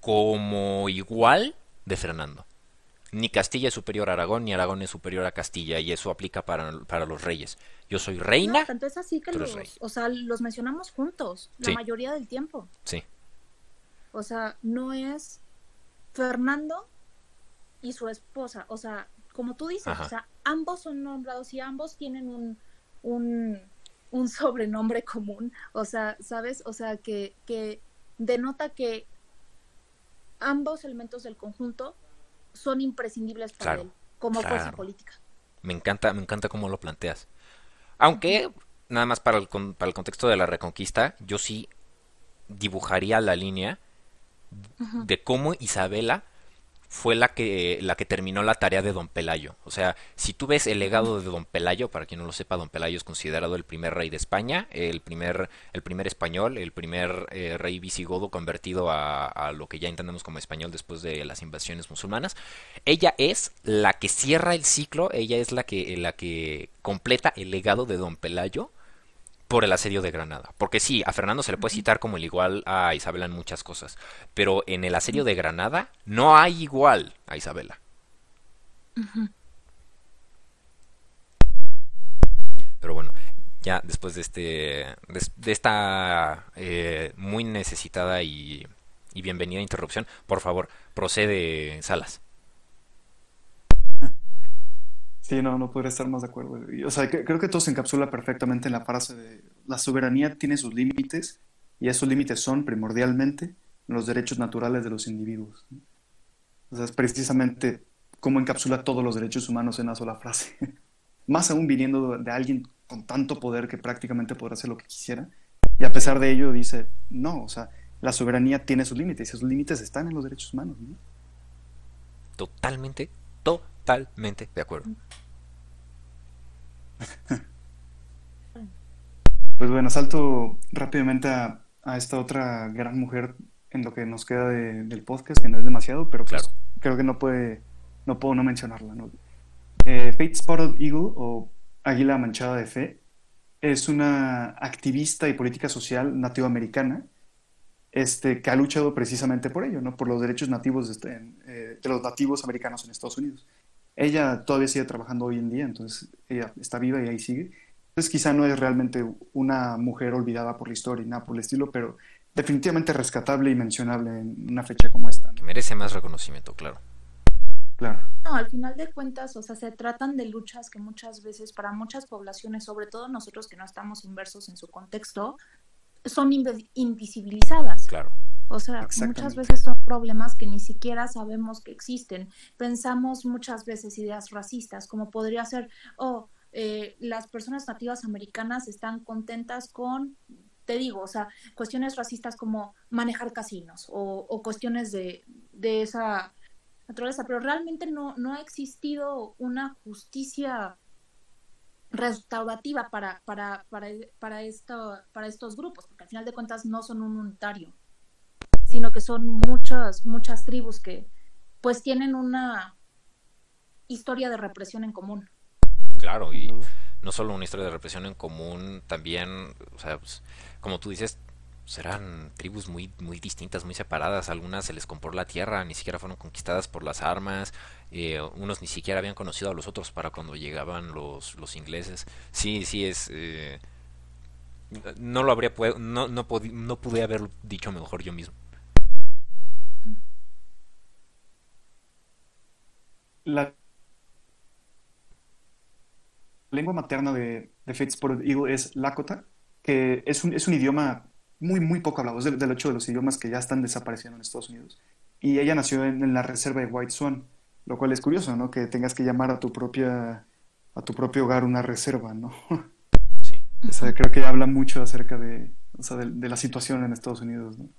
como igual de Fernando ni Castilla es superior a Aragón, ni Aragón es superior a Castilla, y eso aplica para, para los reyes. Yo soy reina. No, es así que los, o sea, los mencionamos juntos, la mayoría del tiempo. Sí. O sea, no es Fernando y su esposa, o sea, como tú dices, o sea, ambos son nombrados y ambos tienen un, un, un sobrenombre común, o sea, ¿sabes? O sea, que, que denota que ambos elementos del conjunto son imprescindibles para él como fuerza política. Me encanta, me encanta cómo lo planteas. Aunque, nada más para el, para el contexto de la reconquista, yo sí dibujaría la línea de cómo Isabela fue la que, la que terminó la tarea de Don Pelayo. O sea, si tú ves el legado de Don Pelayo, para quien no lo sepa, Don Pelayo es considerado el primer rey de España, el primer, el primer español, el primer eh, rey visigodo convertido a, a, lo que ya entendemos como español después de las invasiones musulmanas. Ella es la que cierra el ciclo, ella es la que, la que completa el legado de Don Pelayo por el asedio de Granada. Porque sí, a Fernando se le puede citar como el igual a Isabela en muchas cosas, pero en el asedio de Granada no hay igual a Isabela. Pero bueno, ya después de este de, esta eh, muy necesitada y, y bienvenida interrupción, por favor, procede Salas. Sí, no, no podría estar más de acuerdo. O sea, creo que todo se encapsula perfectamente en la frase de la soberanía tiene sus límites y esos límites son primordialmente los derechos naturales de los individuos. O sea, es precisamente cómo encapsula todos los derechos humanos en una sola frase. más aún viniendo de alguien con tanto poder que prácticamente podrá hacer lo que quisiera. Y a pesar de ello dice, no, o sea, la soberanía tiene sus límites y esos límites están en los derechos humanos. Totalmente, totalmente de acuerdo. Pues bueno, salto rápidamente a, esta otra gran mujer en lo que nos queda del podcast, que no es demasiado, pero pues creo que no puede, no puedo no mencionarla. ¿no? Eh, Fate Spotted Eagle o Águila Manchada de Fe es una activista y política social nativoamericana este, que ha luchado precisamente por ello, ¿no? por los derechos nativos este, eh, de los nativos americanos en Estados Unidos. Ella todavía sigue trabajando hoy en día, entonces ella está viva y ahí sigue. Entonces quizá no es realmente una mujer olvidada por la historia y nada por el estilo, pero definitivamente rescatable y mencionable en una fecha como esta. Que merece más reconocimiento, claro. Claro. No, al final de cuentas, o sea, se tratan de luchas que muchas veces para muchas poblaciones, sobre todo nosotros que no estamos inversos en su contexto, son invisibilizadas. Claro. O sea, muchas veces son problemas que ni siquiera sabemos que existen. Pensamos muchas veces ideas racistas, como podría ser, oh, eh, las personas nativas americanas están contentas con, te digo, o sea, cuestiones racistas como manejar casinos o, cuestiones de, de esa naturaleza, pero realmente no, no ha existido una justicia restaurativa para, para, para, para, esto, para estos grupos, porque al final de cuentas no son un unitario, sino que son muchas, muchas tribus que pues tienen una historia de represión en común. Claro, y no solo una historia de represión en común, también, o sea, pues, como tú dices, serán tribus muy, muy distintas, muy separadas. Algunas se les compró la tierra, ni siquiera fueron conquistadas por las armas. Eh, unos ni siquiera habían conocido a los otros para cuando llegaban los, los ingleses. Sí, sí, es. Eh, no lo habría no, no, no pude haber dicho mejor yo mismo. La lengua materna de, de Fitzpatrick Eagle es Lakota, que es un, es un idioma muy, muy poco hablado. Es del, hecho de los idiomas que ya están desapareciendo en Estados Unidos. Y ella nació en, la reserva de White Swan, lo cual es curioso, ¿no? Que tengas que llamar a tu propia a tu propio hogar una reserva, ¿no? Sí. O sea, creo que habla mucho acerca de, o sea, de, la situación en Estados Unidos, ¿no?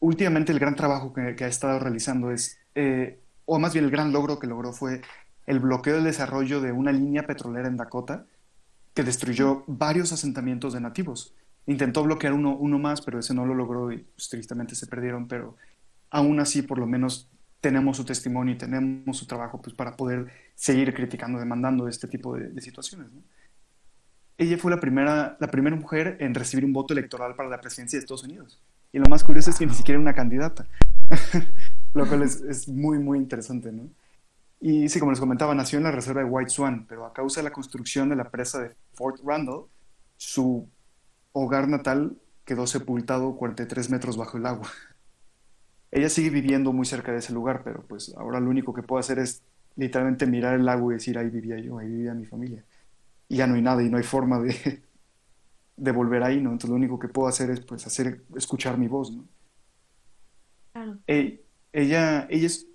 Últimamente el gran trabajo que, ha estado realizando es, eh, o más bien el gran logro que logró fue el bloqueo del desarrollo de una línea petrolera en Dakota que destruyó varios asentamientos de nativos intentó bloquear uno, uno más, pero ese no lo logró y pues, tristemente se perdieron, pero aún así por lo menos tenemos su testimonio y tenemos su trabajo pues, para poder seguir criticando, demandando este tipo de, situaciones. Ella fue la primera, la primera mujer en recibir un voto electoral para la presidencia de Estados Unidos. Y lo más curioso es que ni siquiera era una candidata, lo cual es, es, muy, muy interesante. ¿no? Y sí, como les comentaba, nació en la reserva de White Swan, pero a causa de la construcción de la presa de Fort Randall, su hogar natal quedó sepultado 43 metros bajo el agua. Ella sigue viviendo muy cerca de ese lugar, pero pues ahora lo único que puedo hacer es literalmente mirar el lago y decir, ahí vivía yo, ahí vivía mi familia. Y ya no hay nada y no hay forma de, de volver ahí, ¿no? Entonces lo único que puedo hacer es pues hacer, escuchar mi voz, ¿no? Claro. Ella, ella es,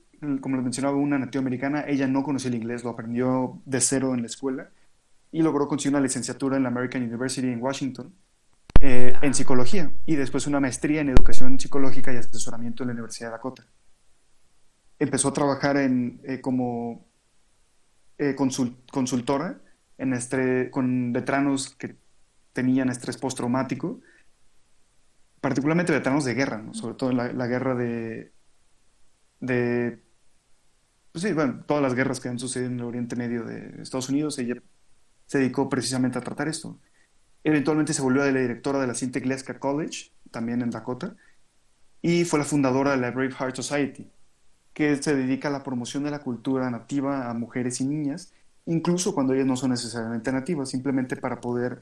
como les mencionaba, una nativa americana, ella no conocía el inglés, lo aprendió de cero en la escuela y logró conseguir una licenciatura en la American University en Washington eh, en psicología y después una maestría en educación psicológica y asesoramiento en la Universidad de Dakota. Empezó a trabajar en, eh, como eh, consultora en con veteranos que tenían estrés postraumático, particularmente veteranos de guerra, sobre todo en la, guerra de, de pues sí, bueno, todas las guerras que han sucedido en el Oriente Medio de Estados Unidos, ella se dedicó precisamente a tratar esto. Eventualmente se volvió de la directora de la Cinta Gleska College, también en Dakota, y fue la fundadora de la Brave Heart Society, que se dedica a la promoción de la cultura nativa a mujeres y niñas, incluso cuando ellas no son necesariamente nativas, simplemente para poder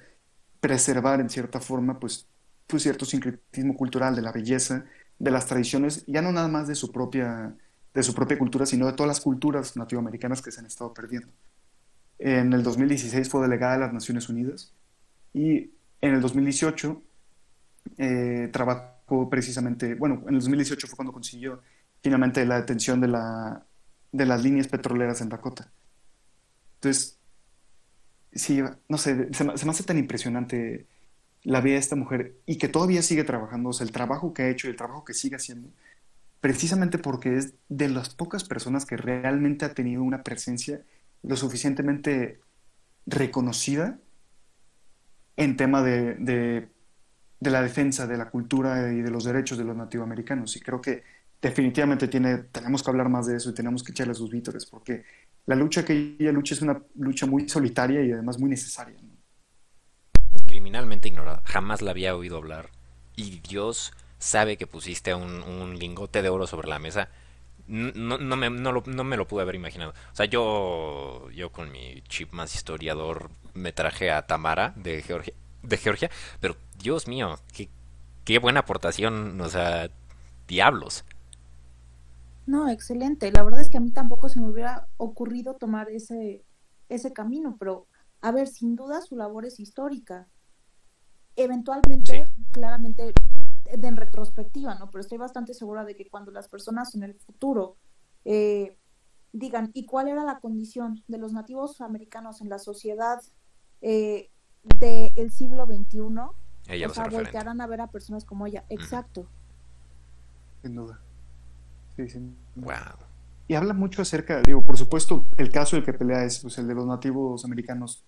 preservar en cierta forma pues, pues cierto sincretismo cultural de la belleza, de las tradiciones, ya no nada más de su propia, de su propia cultura, sino de todas las culturas nativoamericanas que se han estado perdiendo. En el 2016 fue delegada de las Naciones Unidas y en el 2018 eh, trabajó precisamente, bueno, en el 2018 fue cuando consiguió finalmente la detención de, la, de las líneas petroleras en Dakota. Entonces, sí, no sé, se, me hace tan impresionante la vida de esta mujer y que todavía sigue trabajando, o el trabajo que ha hecho y el trabajo que sigue haciendo, precisamente porque es de las pocas personas que realmente ha tenido una presencia lo suficientemente reconocida en tema de, de, la defensa de la cultura y de los derechos de los nativoamericanos. Y creo que definitivamente tiene, tenemos que hablar más de eso y tenemos que echarle sus vítores, porque la lucha que ella lucha es una lucha muy solitaria y además muy necesaria. Criminalmente ignorada. Jamás la había oído hablar. Y Dios sabe que pusiste un, un lingote de oro sobre la mesa. No, no, me, no, lo, no me lo pude haber imaginado. O sea, yo, yo con mi chip más historiador me traje a Tamara de Georgia, de Georgia pero Dios mío, qué, qué buena aportación, o sea, diablos. No, excelente. La verdad es que a mí tampoco se me hubiera ocurrido tomar ese, ese camino, pero a ver, sin duda su labor es histórica. Eventualmente, claramente, de en retrospectiva, ¿no? Pero estoy bastante segura de que cuando las personas en el futuro eh, digan, ¿y cuál era la condición de los nativos americanos en la sociedad eh, del siglo XXI, ella o sea, voltearán a ver a personas como ella. Exacto. Sin duda. Sí, sin Wow. y habla mucho acerca, digo, por supuesto, el caso del que pelea es pues, el de los nativos americanos,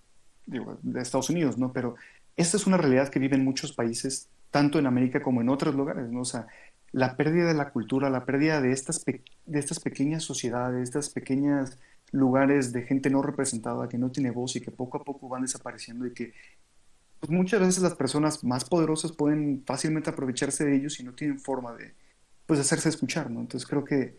digo, de Estados Unidos, ¿no? Pero esta es una realidad que vive en muchos países, tanto en América como en otros lugares, ¿no? O sea, la pérdida de la cultura, la pérdida de estas, de estas pequeñas sociedades, de estas pequeñas lugares de gente no representada que no tiene voz y que poco a poco van desapareciendo y que pues muchas veces las personas más poderosas pueden fácilmente aprovecharse de ellos y no tienen forma de pues hacerse escuchar, ¿no? Entonces creo que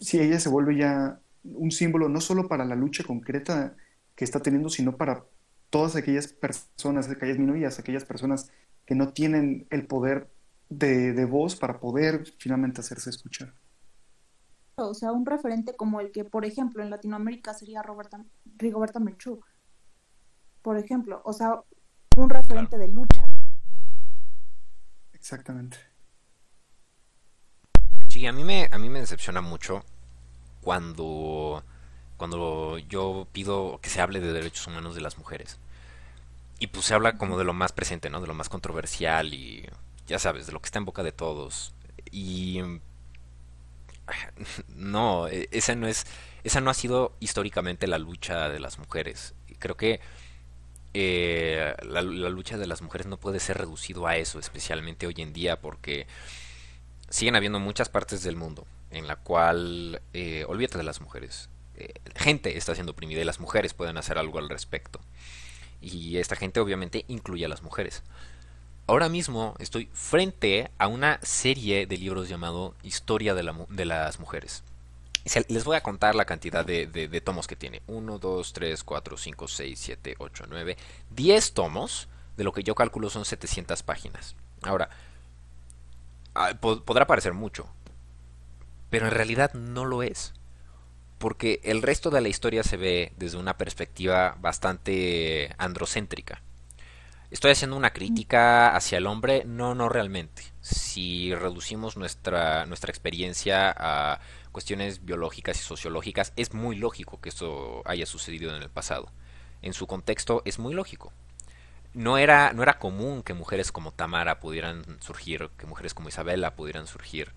si ella se vuelve ya un símbolo no solo para la lucha concreta que está teniendo, sino para todas aquellas personas, aquellas minorías, aquellas personas que no tienen el poder de, de voz para poder finalmente hacerse escuchar o sea, un referente como el que, por ejemplo, en Latinoamérica sería Roberta, Rigoberta Menchú, por ejemplo, o sea, un referente de lucha. Exactamente. Sí, a mí me, a mí me decepciona mucho cuando, cuando yo pido que se hable de derechos humanos de las mujeres. Y pues se habla como de lo más presente, ¿no? De lo más controversial y ya sabes, de lo que está en boca de todos. Y no, e, esa no es, esa no ha sido históricamente la lucha de las mujeres. Creo que eh, la, lucha de las mujeres no puede ser reducido a eso, especialmente hoy en día, porque siguen habiendo muchas partes del mundo en la cual, eh, olvídate de las mujeres, gente está siendo oprimida y las mujeres pueden hacer algo al respecto. Y esta gente obviamente incluye a las mujeres ahora mismo estoy frente a una serie de libros llamado Historia de, las Mujeres. Les voy a contar la cantidad de, tomos que tiene. 1, 2, 3, 4, 5, 6, 7, 8, 9, 10 tomos, de lo que yo calculo son 700 páginas. Ahora, ah, podrá parecer mucho, pero en realidad no lo es. Porque el resto de la historia se ve desde una perspectiva bastante androcéntrica. ¿Estoy haciendo una crítica hacia el hombre? No, no realmente. Si reducimos nuestra, nuestra experiencia a cuestiones biológicas y sociológicas, es muy lógico que esto haya sucedido en el pasado. En su contexto es muy lógico. No era, no era común que mujeres como Tamara pudieran surgir, que mujeres como Isabela pudieran surgir.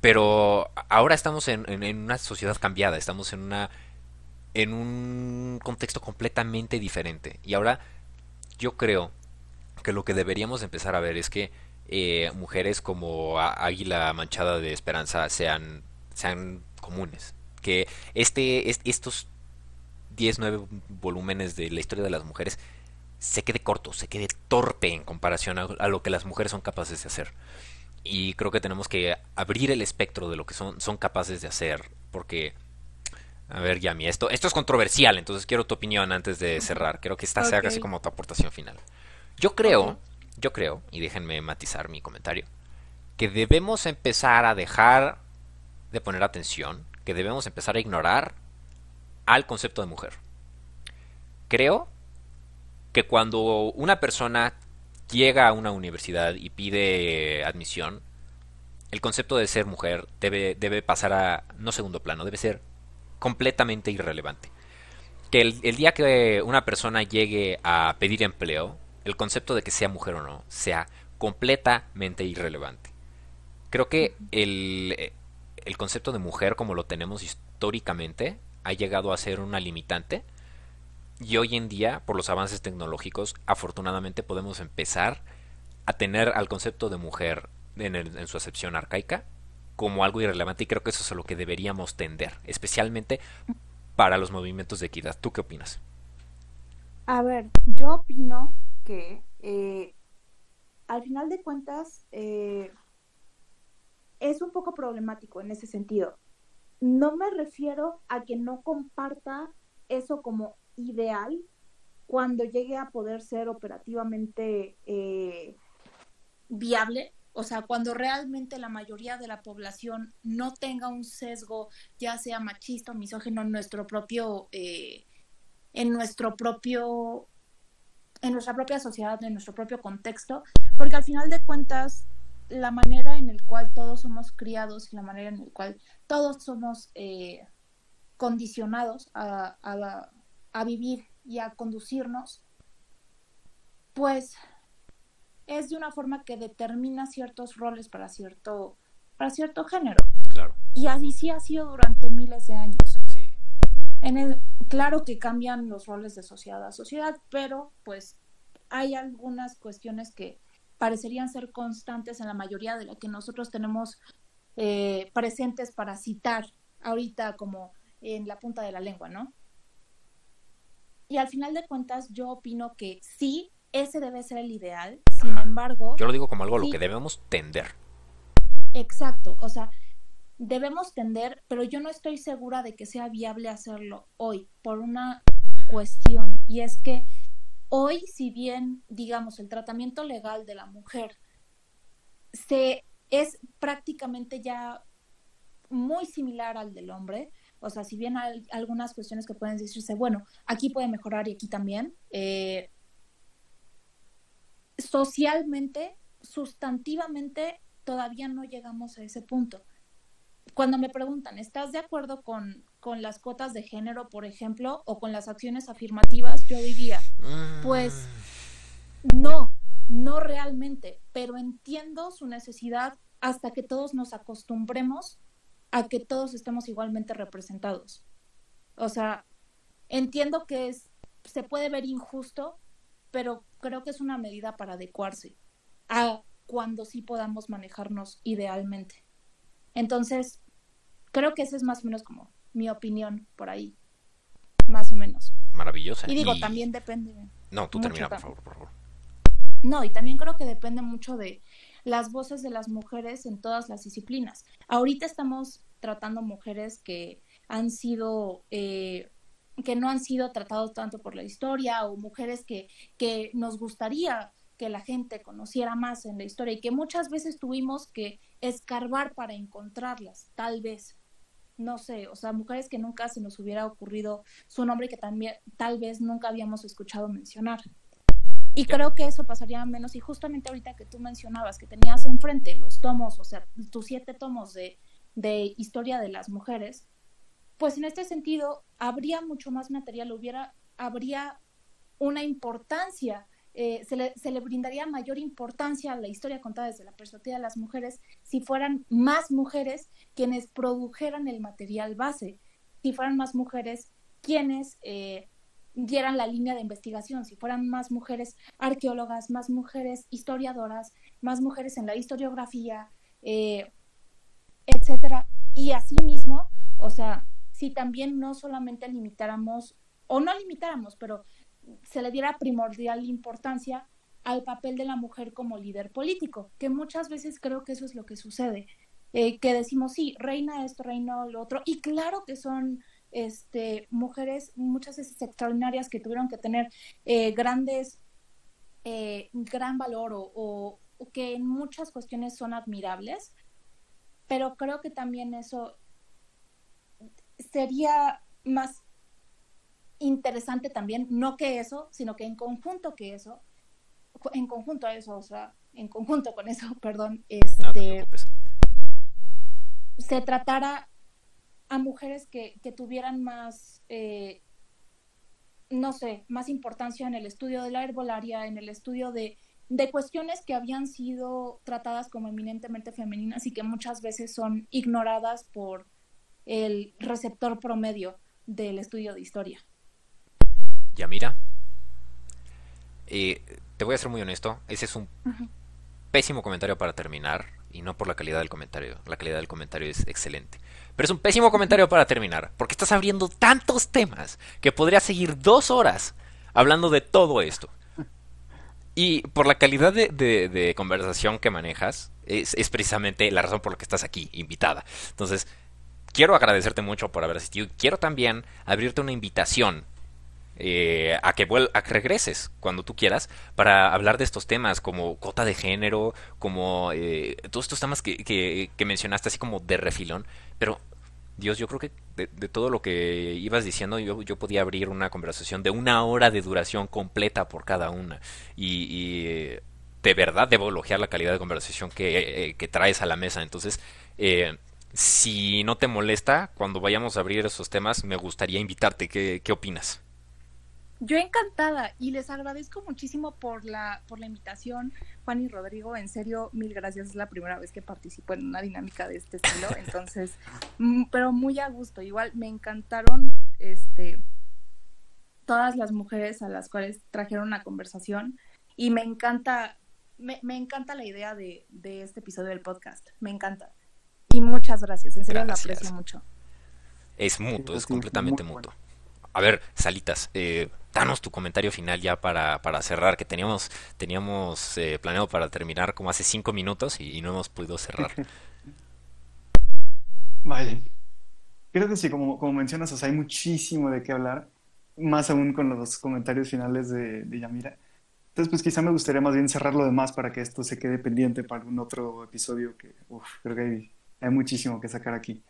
Pero ahora estamos en, una sociedad cambiada, estamos en una en un contexto completamente diferente. Y ahora yo creo que lo que deberíamos empezar a ver es que eh, mujeres como Águila Manchada de Esperanza sean, sean comunes. Que este, estos 10, 9 volúmenes de la historia de las mujeres se quede corto, se quede torpe en comparación a, lo que las mujeres son capaces de hacer. Y creo que tenemos que abrir el espectro de lo que son, son capaces de hacer. Porque a ver, Yami, esto, esto es controversial, entonces quiero tu opinión antes de cerrar. Creo que esta sea casi como tu aportación final. Yo creo, yo creo, y déjenme matizar mi comentario, que debemos empezar a dejar de poner atención, que debemos empezar a ignorar al concepto de mujer. Creo que cuando una persona llega a una universidad y pide admisión, el concepto de ser mujer debe, debe pasar a no segundo plano, debe ser completamente irrelevante. Que el, día que una persona llegue a pedir empleo, el concepto de que sea mujer o no sea completamente irrelevante. Creo que el, el concepto de mujer como lo tenemos históricamente ha llegado a ser una limitante y hoy en día, por los avances tecnológicos, afortunadamente podemos empezar a tener al concepto de mujer en, en su acepción arcaica como algo irrelevante y creo que eso es a lo que deberíamos tender, especialmente para los movimientos de equidad. ¿Tú qué opinas? A ver, yo opino que eh, al final de cuentas eh, es un poco problemático en ese sentido. No me refiero a que no comparta eso como ideal cuando llegue a poder ser operativamente eh, viable, o sea, cuando realmente la mayoría de la población no tenga un sesgo, ya sea machista o misógeno, en nuestro propio, eh, en nuestro propio, en nuestra propia sociedad, en nuestro propio contexto, porque al final de cuentas, la manera en la cual todos somos criados y la manera en la cual todos somos eh, condicionados a, a vivir y a conducirnos, pues es de una forma que determina ciertos roles para cierto para cierto género. Claro. Y así sí ha sido durante miles de años. Sí. En el, claro que cambian los roles de sociedad a sociedad, pero pues hay algunas cuestiones que parecerían ser constantes en la mayoría de las que nosotros tenemos eh, presentes para citar ahorita como en la punta de la lengua, ¿no? Y al final de cuentas yo opino que sí, ese debe ser el ideal, sin Ajá. embargo... Yo lo digo como algo a lo que debemos tender. Exacto, o sea, debemos tender, pero yo no estoy segura de que sea viable hacerlo hoy por una cuestión, y es que hoy, si bien, digamos, el tratamiento legal de la mujer se es prácticamente ya muy similar al del hombre, o sea, si bien hay algunas cuestiones que pueden decirse, bueno, aquí puede mejorar y aquí también, eh, socialmente, sustantivamente, todavía no llegamos a ese punto. Cuando me preguntan, ¿estás de acuerdo con, con las cuotas de género, por ejemplo, o con las acciones afirmativas? Yo diría, Pues, no, no realmente, pero entiendo su necesidad hasta que todos nos acostumbremos a que todos estemos igualmente representados. O sea, entiendo que es, se puede ver injusto, pero creo que es una medida para adecuarse a cuando sí podamos manejarnos idealmente. Entonces, creo que esa es más o menos como mi opinión por ahí, más o menos. Maravillosa. Y digo, también depende. No, tú termina, por favor, por favor. No, y también creo que depende mucho de las voces de las mujeres en todas las disciplinas. Ahorita estamos tratando mujeres que han sido, eh, que no han sido tratados tanto por la historia o mujeres que, que nos gustaría que la gente conociera más en la historia y que muchas veces tuvimos que escarbar para encontrarlas, tal vez. No sé, o sea, mujeres que nunca se nos hubiera ocurrido su nombre que también tal vez nunca habíamos escuchado mencionar. Y creo que eso pasaría menos. Y justamente ahorita que tú mencionabas que tenías enfrente los tomos, o sea, tus siete tomos de, de historia de las mujeres, pues en este sentido habría mucho más material, hubiera, habría una importancia, eh, se, le, se le brindaría mayor importancia a la historia contada desde la perspectiva de las mujeres si fueran más mujeres quienes produjeran el material base, si fueran más mujeres quienes eh, dieran la línea de investigación, si fueran más mujeres arqueólogas, más mujeres historiadoras, más mujeres en la historiografía, eh, etcétera. Y asimismo, o sea, si también no solamente limitáramos, o no limitáramos, pero se le diera primordial importancia al papel de la mujer como líder político, que muchas veces creo que eso es lo que sucede, eh, que decimos, sí, reina esto, reina lo otro, y claro que son este, mujeres muchas veces extraordinarias que tuvieron que tener eh, grandes, eh, gran valor o, o, o que en muchas cuestiones son admirables, pero creo que también eso sería más interesante también, no que eso, sino que en conjunto que eso, en conjunto a eso, o sea, en conjunto con eso, perdón, No te este, se tratara a mujeres que, que tuvieran más, eh, no sé, más importancia en el estudio de la herbolaria, en el estudio de, de cuestiones que habían sido tratadas como eminentemente femeninas y que muchas veces son ignoradas por el receptor promedio del estudio de historia. Ya mira. Eh, te voy a ser muy honesto. Ese es un pésimo comentario para terminar. Y no por la calidad del comentario. La calidad del comentario es excelente. Pero es un pésimo comentario para terminar. Porque estás abriendo tantos temas que podría seguir dos horas hablando de todo esto. Y por la calidad de, conversación que manejas, es precisamente la razón por la que estás aquí, invitada. Entonces, quiero agradecerte mucho por haber asistido. y Quiero también abrirte una invitación eh, a, que vuel- a que regreses cuando tú quieras para hablar de estos temas como cota de género, como eh, todos estos temas que, que- que mencionaste así como de refilón. Pero, Dios, yo creo que de, todo lo que ibas diciendo yo, yo podía abrir una conversación de una hora de duración completa por cada una. Y, y, eh, de verdad debo elogiar la calidad de conversación que, eh, que traes a la mesa. Entonces, eh, si no te molesta, cuando vayamos a abrir esos temas, me gustaría invitarte. ¿Qué, qué opinas? Yo encantada y les agradezco muchísimo por la, por la invitación, Juan y Rodrigo. En serio, mil gracias. Es la primera vez que participo en una dinámica de este estilo. Entonces, mm, pero muy a gusto. Igual me encantaron este, todas las mujeres a las cuales trajeron una conversación y me encanta, me, me encanta la idea de, de, este episodio del podcast. Me encanta. Y muchas gracias. En serio, gracias. lo aprecio mucho. Es mutuo, es completamente mutuo. A ver, Salitas, eh, danos tu comentario final ya para, para cerrar, que teníamos, teníamos eh, planeado para terminar como hace cinco minutos y, y no hemos podido cerrar. Vale. Creo que sí, como, como mencionas, o sea, hay muchísimo de qué hablar, más aún con los comentarios finales de, de Yamira. Entonces, pues quizá me gustaría más bien cerrar lo demás para que esto se quede pendiente para algún otro episodio que, uf, creo que hay, hay muchísimo que sacar aquí.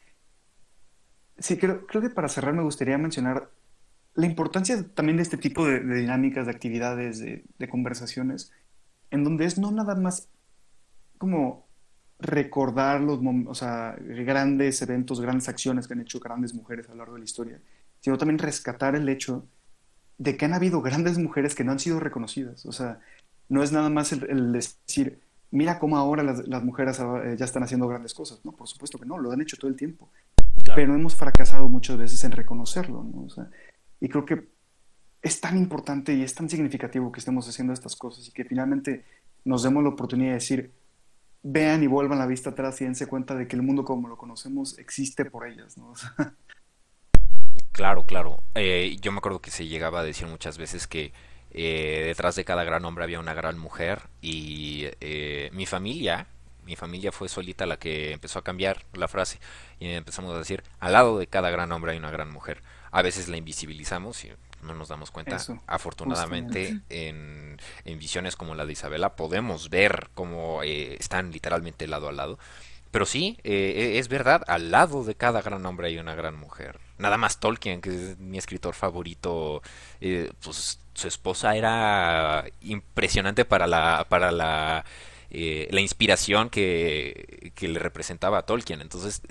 Sí, creo, creo que para cerrar me gustaría mencionar la importancia también de este tipo de, de dinámicas, de actividades, de, de, conversaciones, en donde es no nada más como recordar los o sea, grandes eventos, grandes acciones que han hecho grandes mujeres a lo largo de la historia, sino también rescatar el hecho de que han habido grandes mujeres que no han sido reconocidas. O sea, no es nada más el, el decir, mira cómo ahora las, las mujeres eh, ya están haciendo grandes cosas. No, por supuesto que no, lo han hecho todo el tiempo. Claro. Pero hemos fracasado muchas veces en reconocerlo. ¿no? O sea, y creo que es tan importante y es tan significativo que estemos haciendo estas cosas y que finalmente nos demos la oportunidad de decir, vean y vuelvan la vista atrás y dense cuenta de que el mundo como lo conocemos existe por ellas. ¿no? Claro, claro. Eh, yo me acuerdo que se llegaba a decir muchas veces que eh, detrás de cada gran hombre había una gran mujer y eh, mi familia, mi familia fue solita la que empezó a cambiar la frase y empezamos a decir, al lado de cada gran hombre hay una gran mujer a veces la invisibilizamos y no nos damos cuenta. Eso, Afortunadamente, en, en, visiones como la de Isabela, podemos ver cómo eh, están literalmente lado a lado. Pero sí, eh, es verdad, al lado de cada gran hombre hay una gran mujer. Nada más Tolkien, que es mi escritor favorito, eh, pues su esposa era impresionante para la, para la, la inspiración que, que le representaba a Tolkien. Entonces,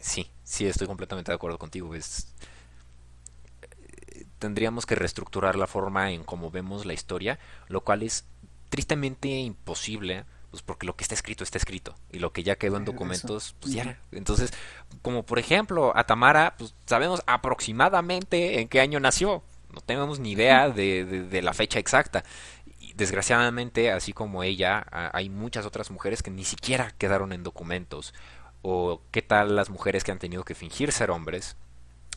sí, sí, estoy completamente de acuerdo contigo. Es, tendríamos que reestructurar la forma en cómo vemos la historia, lo cual es tristemente imposible, pues porque lo que está escrito está escrito y lo que ya quedó en documentos, pues ya. Entonces, como por ejemplo, a Tamara, pues sabemos aproximadamente en qué año nació, no tenemos ni idea de, de, de la fecha exacta. Y desgraciadamente, así como ella, hay muchas otras mujeres que ni siquiera quedaron en documentos. O qué tal las mujeres que han tenido que fingir ser hombres.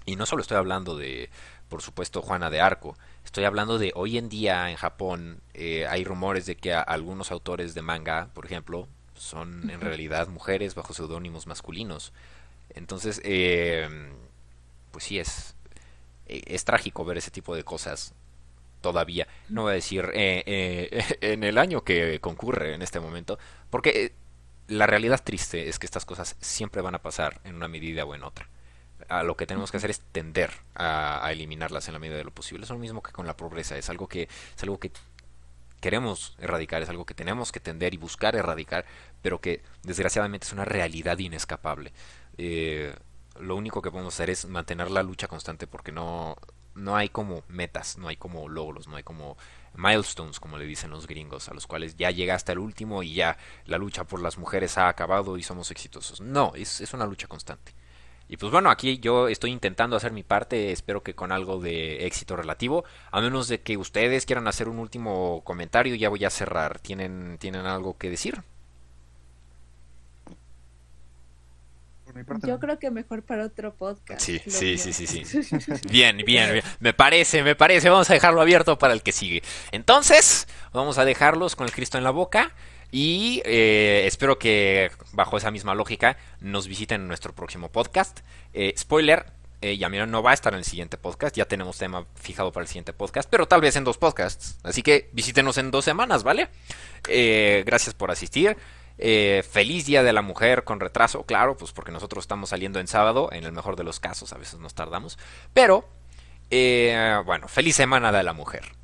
Y no solo estoy hablando de por supuesto Juana de Arco. Estoy hablando de hoy en día en Japón eh, hay rumores de que algunos autores de manga, por ejemplo, son en realidad mujeres bajo seudónimos masculinos. Entonces, eh, pues sí es eh, es trágico ver ese tipo de cosas todavía. No voy a decir en el año que concurre en este momento, porque la realidad triste es que estas cosas siempre van a pasar en una medida o en otra lo que tenemos que hacer es tender a, a, eliminarlas en la medida de lo posible. Es lo mismo que con la pobreza, es algo que es algo que queremos erradicar, es algo que tenemos que tender y buscar erradicar, pero que desgraciadamente es una realidad inescapable. Eh, lo único que podemos hacer es mantener la lucha constante porque no no hay como metas, no hay como logros, no hay como milestones, como le dicen los gringos, a los cuales ya llega hasta el último y ya la lucha por las mujeres ha acabado y somos exitosos. No, es, es una lucha constante. Y pues bueno, aquí yo estoy intentando hacer mi parte, espero que con algo de éxito relativo, a menos de que ustedes quieran hacer un último comentario, ya voy a cerrar. ¿Tienen, ¿tienen algo que decir? Yo creo que mejor para otro podcast. Sí, sí, sí, sí, sí, Bien, bien, bien. Me parece, me parece. Vamos a dejarlo abierto para el que sigue. Entonces, vamos a dejarlos con el Cristo en la boca. Y eh, espero que bajo esa misma lógica nos visiten en nuestro próximo podcast. Eh, spoiler, eh, Yamira no va a estar en el siguiente podcast, ya tenemos tema fijado para el siguiente podcast, pero tal vez en dos podcasts. Así que visítenos en dos semanas, ¿vale? Eh, gracias por asistir. Eh, feliz Día de la Mujer con retraso, claro, pues porque nosotros estamos saliendo en sábado, en el mejor de los casos, a veces nos tardamos. Pero, bueno, feliz Semana de la Mujer.